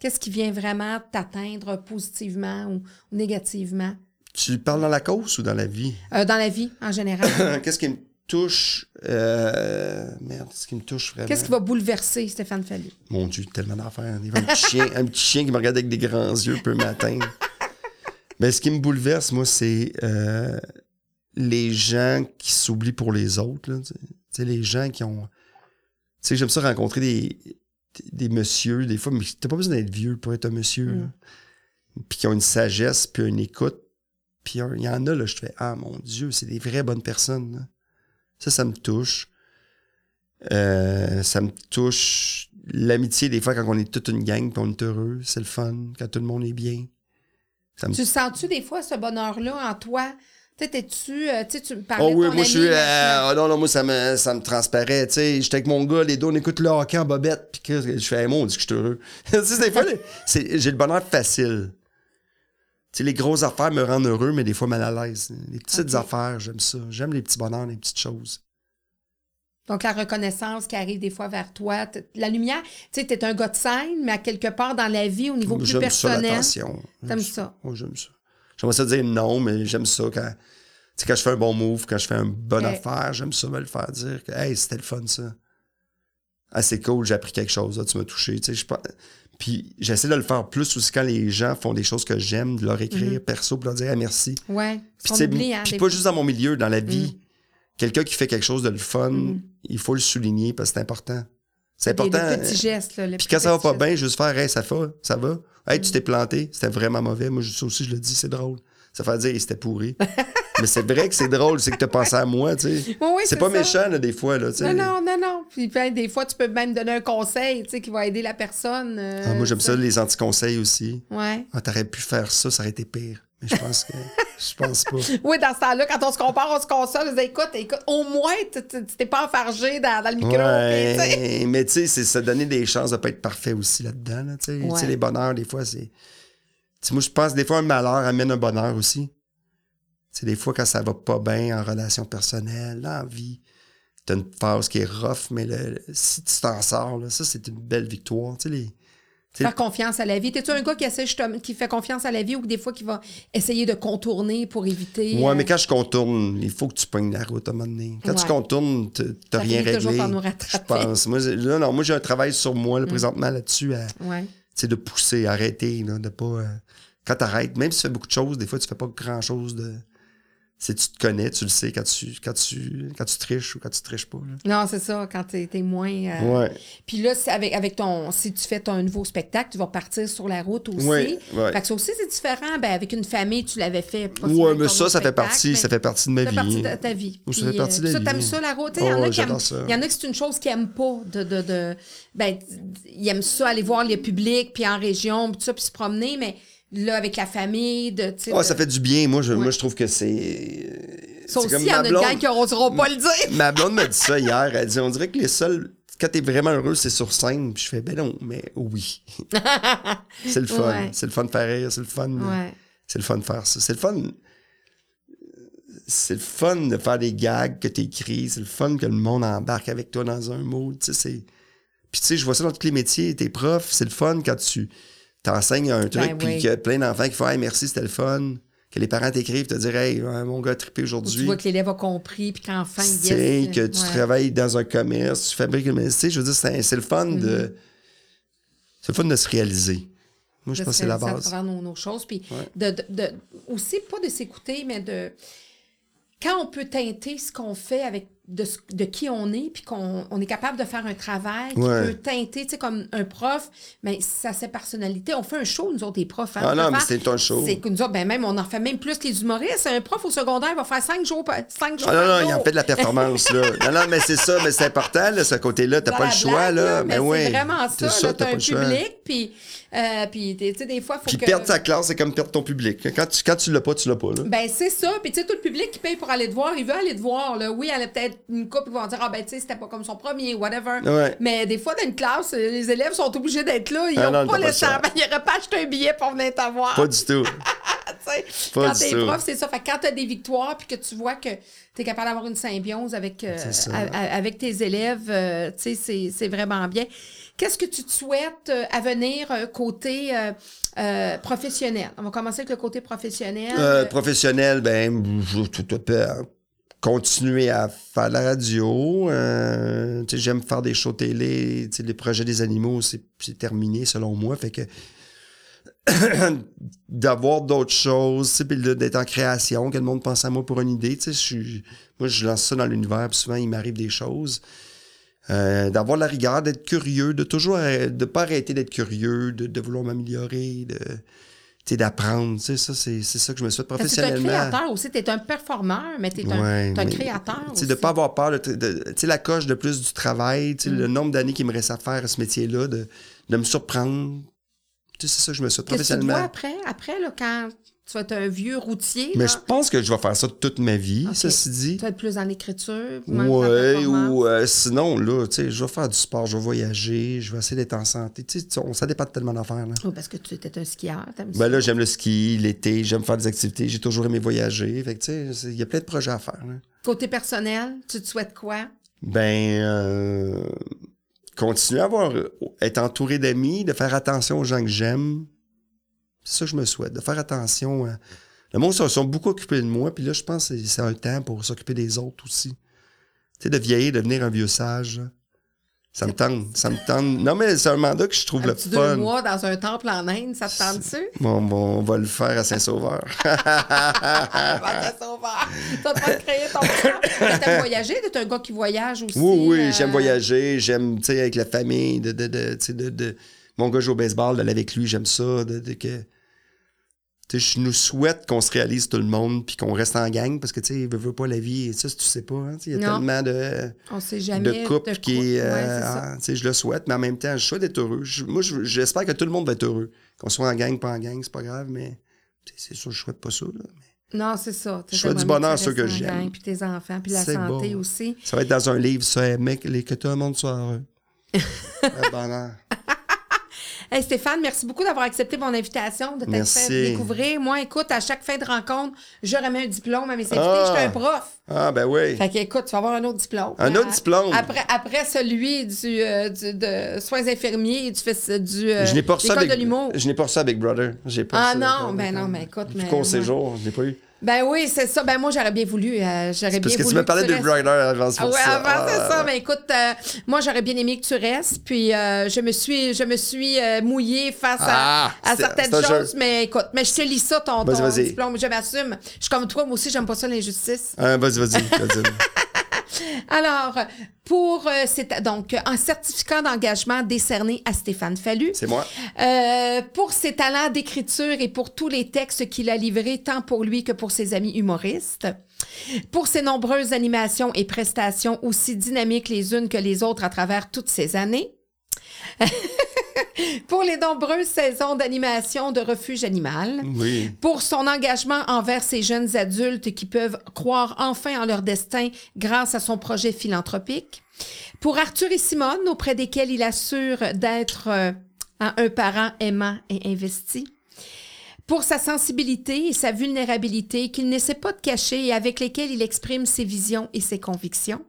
Qu'est-ce qui vient vraiment t'atteindre positivement ou, ou négativement? tu parles dans la cause ou dans la vie? Euh, dans la vie, en général. Qu'est-ce qui me touche? Euh, merde, qu'est-ce qui me touche vraiment? Qu'est-ce qui va bouleverser Stéphane Fallu? Mon Dieu, tellement d'affaires. Un petit, chien, un petit chien qui me regarde avec des grands yeux peut m'atteindre. Mais ce qui me bouleverse, moi, c'est euh, les gens qui s'oublient pour les autres. là, tu sais. Tu sais, les gens qui ont. Tu sais, j'aime ça rencontrer des, des, des messieurs, des fois, mais t'as pas besoin d'être vieux pour être un monsieur. Mm. Puis qui ont une sagesse, puis une écoute. Puis il y en a, là, je fais Ah mon Dieu, c'est des vraies bonnes personnes. là. Ça, ça me touche. Euh, ça me touche. L'amitié, des fois, quand on est toute une gang puis on est heureux, c'est le fun. Quand tout le monde est bien. Ça me Tu sens-tu des fois ce bonheur-là en toi? T'es-tu, euh, tu me parlais Oh oui, de ton moi je suis. euh, ah non, non, moi ça me, ça me transparaît. Tu sais, j'étais avec mon gars, les deux, on écoute le hockey en bobette, puis que je fais, hey, mon, on dit que je suis heureux. tu sais, des fois, j'ai le bonheur facile. Tu sais, les grosses affaires me rendent heureux, mais des fois mal à l'aise. Les petites affaires, j'aime ça. J'aime les petits bonheurs, les petites choses. Donc, la reconnaissance qui arrive des fois vers toi. La lumière, tu sais, t'es un gars de scène, mais à quelque part dans la vie, au niveau plus J'aime ça, personnel. l'attention. T'aimes J'aime ça? Moi, j'aime ça. J'aimerais ça dire non, mais j'aime ça quand. Tu sais, quand je fais un bon move, quand je fais une bonne affaire, j'aime ça me le faire dire que, hey, c'était le fun, ça. Ah, c'est cool, j'ai appris quelque chose, là, tu m'as touché. Tu sais, je Puis j'essaie de le faire plus aussi quand les gens font des choses que j'aime, de leur écrire perso, pour leur dire, ah, merci. Ouais. Puis, hein, puis pas fois. juste dans mon milieu, dans la vie. Quelqu'un qui fait quelque chose de le fun, Mm. il faut le souligner parce que c'est important. C'est important. des petits gestes, là. les Puis quand ça va pas gestes. bien, juste faire Hey, ça va, ça va. Hey, Mm. tu t'es planté, c'était vraiment mauvais. Moi, ça aussi, je le dis, c'est drôle. Ça fait dire Hey, c'était pourri. Mais c'est vrai que c'est drôle, c'est que t'as pensé à moi, tu sais. Oui, oui, c'est pas ça. méchant, là, des fois, là, tu sais. Non, non, non, non. Puis ben, des fois, tu peux même donner un conseil, tu sais, qui va aider la personne. euh, Ah, moi, j'aime tu ça, les anti-conseils aussi. Ouais. Ah, t'aurais pu faire ça, ça aurait été pire. Mais je pense que. je pense pas. Oui, dans ce temps-là, quand on se compare, on se console, on se dit, écoute, écoute, au moins, tu t'es pas enfargé dans, dans le micro. Ouais, mais tu sais, c'est se donner des chances de pas être parfait aussi là-dedans. Là, tu sais. Tu sais, Ouais. les bonheurs, des fois, c'est. Tu sais, moi, je pense des fois, un malheur amène un bonheur aussi. Tu sais, des fois, quand ça va pas bien en relation personnelle, en vie, t'as une phase qui est rough, mais le- si tu t'en sors, là, ça, c'est une belle victoire. Tu sais, les. Faire confiance à la vie. T'es-tu un gars qui essaie qui fait confiance à la vie ou des fois qui va essayer de contourner pour éviter. Ouais, euh, mais quand je contourne, il faut que tu pognes la route à un moment donné. Quand tu contournes, t'as rien réglé. nous Je rattraper. Mm. pense. Moi, j'ai- là, non, moi, j'ai un travail sur moi, là, présentement, là-dessus, à, Ouais. de pousser, arrêter, là, de pas. euh, quand t'arrêtes, même si tu fais beaucoup de choses, des fois, tu fais pas grand chose de. Si tu te connais, tu le sais quand tu, quand tu, quand tu triches ou quand tu triches pas. là. Non, c'est ça, quand t'es es moins. euh, Ouais. Puis là, c'est avec, avec ton. Si tu fais ton nouveau spectacle, tu vas partir sur la route aussi. Ouais, ouais. Fait que ça aussi, c'est différent. Ben, avec une famille, tu l'avais fait. loin mais ça, ça fait partie, ça fait partie de ma Ça fait partie vie. de ta vie. Ou ça Puis, fait partie euh, de la ça, vie. t'aimes ça, la route? Tu Il y, Oh, en a ouais, qui aiment- ça. y en a que c'est une chose qu'ils n'aiment pas. De, de, de, ben, ils aiment ça, aller voir les publics, puis en région, puis tout ça, puis se promener, mais là, avec la famille, de. Ouais, de- ça fait du bien. Moi, je, Ouais. moi, je trouve que c'est. Ça aussi, il y en a blonde- qui n'oseront pas le dire. Ma blonde m'a dit ça hier. Elle dit on dirait que les seuls quand t'es vraiment heureux, c'est sur scène. Puis je fais, ben non, mais oui. c'est le fun. Ouais. C'est le fun de faire rire, c'est le fun. C'est le fun de faire ça. C'est le fun. C'est le fun de faire des gags que t'écris. C'est le fun que le monde embarque avec toi dans un mot. Tu sais, c'est. Puis tu sais, je vois ça dans tous les métiers. T'es prof, c'est le fun quand tu t'enseignes un truc, Ben puis oui. qu'il y a plein d'enfants qui font Hey, merci, c'était le fun. Que les parents t'écrivent, te dire Hey, mon gars a trippé Où tu aujourd'hui. vois que l'élève a compris, puis qu'enfin, Tu yes, sais, que tu ouais. travailles dans un commerce, tu fabriques une tu sais, je veux dire, c'est le fun de. C'est le fun de se réaliser. Moi, je de pense que c'est la base. travers nos, nos choses. Puis Ouais. de, de- de- aussi, pas de s'écouter, mais de. Quand on peut teinter ce qu'on fait avec de, ce- de qui on est, puis qu'on on est capable de faire un travail qui Ouais. peut teinter, tu sais, comme un prof, mais ça sa personnalité. On fait un show, nous autres, des profs. hein. Ah On non, mais c'est un show. C'est que nous autres, ben même, on en fait même plus que les humoristes. Un prof au secondaire va faire cinq jours, cinq jours Ah non, par non, il en fait de la performance, là. Non, non, mais c'est ça, mais c'est important, là, ce côté-là. T'as pas le choix, blague, là. mais Mais oui. c'est vraiment C'est ça. là, t'as un le public, puis, euh, puis tu sais, des fois, il faut Puis que... perdre sa classe, c'est comme perdre ton public. Quand tu, quand tu l'as pas, tu l'as pas, là. Ben, c'est ça. Puis, tu sais, tout le public qui paye pour aller te voir, il veut aller te voir. Là. Oui, elle a peut-être une couple, ils vont dire, ah, ben, tu sais, c'était pas comme son premier, whatever. Ouais. Mais des fois, dans une classe, euh, les élèves sont obligés d'être là. Ils Ah n'ont non, pas le temps. Ils n'auraient pas acheté un billet pour venir te voir. Pas du tout. Quand t'es prof, c'est ça. Fait que quand t'as des victoires, puis que tu vois que t'es capable d'avoir une symbiose avec, euh, avec tes élèves, euh, tu sais, c'est vraiment bien. Qu'est-ce que tu te souhaites euh, à venir euh, côté euh, euh, professionnel? On va commencer avec le côté professionnel. Euh, Euh, professionnel, ben, je tout, tout, euh, continuer à faire la radio. euh, j'aime faire des shows télé. Les projets des animaux, c'est terminé selon moi. Fait que d'avoir d'autres choses, d'être en création, que le monde pense à moi pour une idée. Moi, je lance ça dans l'univers, souvent, il m'arrive des choses. Euh, d'avoir la rigueur, d'être curieux, de toujours arrêter- de pas arrêter d'être curieux, de, de vouloir m'améliorer, de tu sais, d'apprendre, tu sais, ça, c'est c'est ça que je me souhaite parce que t'es un professionnellement. créateur aussi, t'es un performeur, mais t'es un, Ouais, t'es un créateur Tu aussi. sais, de pas avoir peur, tu sais, la coche de plus du travail, tu sais, Mm. le nombre d'années qu'il me reste à faire à ce métier-là, de, de me surprendre. Tu sais, c'est ça que je me souhaite que tu vois professionnellement. après, après là, quand tu vas être un vieux routier? Mais là, je pense que je vais faire ça toute ma vie, Ok. ceci dit. Tu vas être plus dans l'écriture? Ouais, ou euh, sinon, là, tu sais, je vais faire du sport, je vais voyager, je vais essayer d'être en santé. Tu sais, on- ça dépend de tellement d'affaires, là. Oh, parce que tu étais un skieur. t'aimes ça. Ben là, j'aime le ski, l'été, j'aime faire des activités, j'ai toujours aimé voyager. Fait tu sais, il y a plein de projets à faire, là. Côté personnel, tu te souhaites quoi? Ben, euh, continuer à avoir, être entouré d'amis, de faire attention aux gens que j'aime. C'est ça que je me souhaite, de faire attention. à- Le monde se sont beaucoup occupés de moi, puis là, je pense que c'est- un temps pour s'occuper des autres aussi. Tu sais, de vieillir, devenir un vieux sage. Ça me tente, ça me tente. Non, mais c'est un mandat que je trouve Un le petit fun. deux mois dans un temple en Inde, ça te tente-tu? Bon, bon, on va le faire à Saint-Sauveur. Ah, ben, t'es sauveur. T'as pas créé ton T'aimes voyager? T'es un gars qui voyage aussi? Oui, oui, euh, j'aime voyager, j'aime, tu sais, avec la famille, de, de, de, de, de- mon gars joue au baseball, d'aller avec lui, j'aime ça, de, de que, je nous souhaite qu'on se réalise tout le monde, puis qu'on reste en gang, parce que, tu sais, veut, veut pas la vie, et ça, tu sais pas, hein, il y a Non. tellement de, On sait jamais. de couples qui, euh, ah, je le souhaite, mais en même temps, je souhaite d'être heureux. Je- moi, je- j'espère que tout le monde va être heureux. Qu'on soit en gang, pas en gang, c'est pas grave, mais, c'est sûr, je souhaite pas ça, là, mais Non, c'est ça. Je souhaite du bonheur à ceux que j'aime. Puis tes enfants, puis la santé aussi. ça va être dans un livre, ça, mec, les, que tout le monde soit heureux. Le bonheur. Hey Stéphane, merci beaucoup d'avoir accepté mon invitation, de t'être fait découvrir. Moi, écoute, à chaque fin de rencontre, je remets un diplôme à mes invités. Ah. Je suis un prof. Ah, ben oui. Fait que, écoute, tu vas avoir un autre diplôme. Un autre diplôme? Après, après celui du, euh, du- de soins infirmiers, tu fais ce- du. euh, Je n'ai pas l'école avec, de l'humour. je n'ai pas reçu avec Brother. Pas Ah non, ben non, mais écoute, Vu mais moi- séjour, je l'ai pas eu. Ben oui, c'est ça. Ben moi, j'aurais bien voulu. euh, j'aurais bien Parce que voulu. tu me parlais de. Brother avant c'est Ah ouais, avant, c'est Ah, ça. Mais écoute, euh, moi, j'aurais bien aimé que tu restes. Puis, euh, je me suis, je me suis euh, mouillée face à, Ah, à certaines choses. Mais écoute, mais je te lis ça, ton, diplôme. Je m'assume. Je suis comme toi, moi aussi, j'aime pas ça, l'injustice. Ah, vas-y, vas-y. vas-y. Alors, pour euh, c'est donc un certificat d'engagement décerné à Stéphane Fallu. C'est moi. Euh, pour ses talents d'écriture et pour tous les textes qu'il a livrés, tant pour lui que pour ses amis humoristes. Pour ses nombreuses animations et prestations aussi dynamiques les unes que les autres à travers toutes ces années. pour les nombreuses saisons d'animation de refuge animal. Oui. Pour son engagement envers ces jeunes adultes qui peuvent croire enfin en leur destin grâce à son projet philanthropique. Pour Arthur et Simone, auprès desquels il assure d'être euh, un parent aimant et investi pour sa sensibilité et sa vulnérabilité qu'il n'essaie pas de cacher et avec lesquelles il exprime ses visions et ses convictions,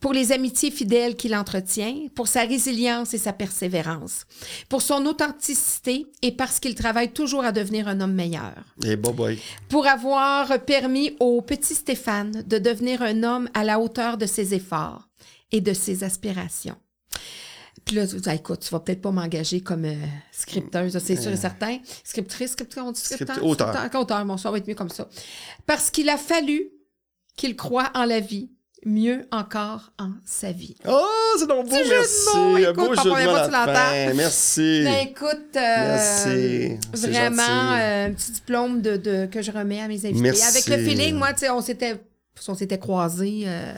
pour les amitiés fidèles qu'il entretient, pour sa résilience et sa persévérance, pour son authenticité et parce qu'il travaille toujours à devenir un homme meilleur, Et bon boy. pour avoir permis au petit Stéphane de devenir un homme à la hauteur de ses efforts et de ses aspirations. Puis là, tu dis, Ah, écoute, tu vas peut-être pas m'engager comme euh, scripteuse, c'est sûr et certain. Scriptrice, scripteur, on dit scripteur? Script- auteur. Scripteur, auteur, bon, ça va être mieux comme ça. Parce qu'il a fallu qu'il croie en la vie, mieux encore en sa vie. Oh, c'est donc beau, Petit jeu de merci. mots, écoute, beau pas jeu de première mots fois à que la fin. Merci. Ben écoute, euh, Merci, vraiment euh, un petit diplôme de, de- que je remets à mes invités. Merci. Avec le feeling, moi, tu sais, on s'était, on s'était croisés, euh,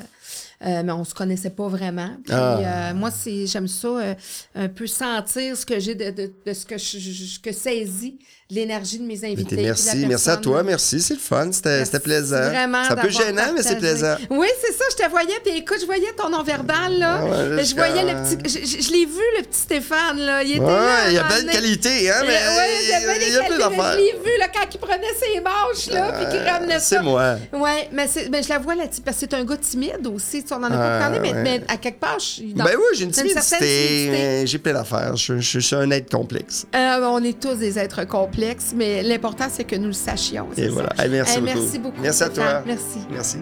euh, mais on se connaissait pas vraiment. Puis, Ah. euh, moi, c'est, j'aime ça, euh, un peu sentir ce que j'ai de, de- de ce que je, je- que saisis, l'énergie de mes invités. merci, merci à toi, merci, c'est le fun, c'était plaisant. Vraiment C'est un peu gênant, mais c'est plaisant. Oui, c'est ça, je te voyais, puis écoute, je voyais ton non-verbal, là. Ah ouais, là, je voyais le petit, je, l'ai vu, le petit Stéphane, là. Il était là. Ouais, à il y a donné. qualités, hein, mais Ouais, il y a mais d'affaires. Je l'ai vu, là, quand il prenait ses manches, là, puis qu'il ramenait ça. C'est moi. Ouais, mais, c'est- mais je la vois là-dessus, parce que c'est un gars timide aussi. Tu en a pas Ah, parlé, mais, à quelque part, je suis Ben oui, j'ai une timidité, euh, j'ai plein d'affaires, je suis un être complexe. Euh, on est tous des êtres complexes, mais l'important, c'est que nous le sachions. Et voilà. Hey, merci Hey, beaucoup. Merci beaucoup. Merci à toi. Merci. Merci.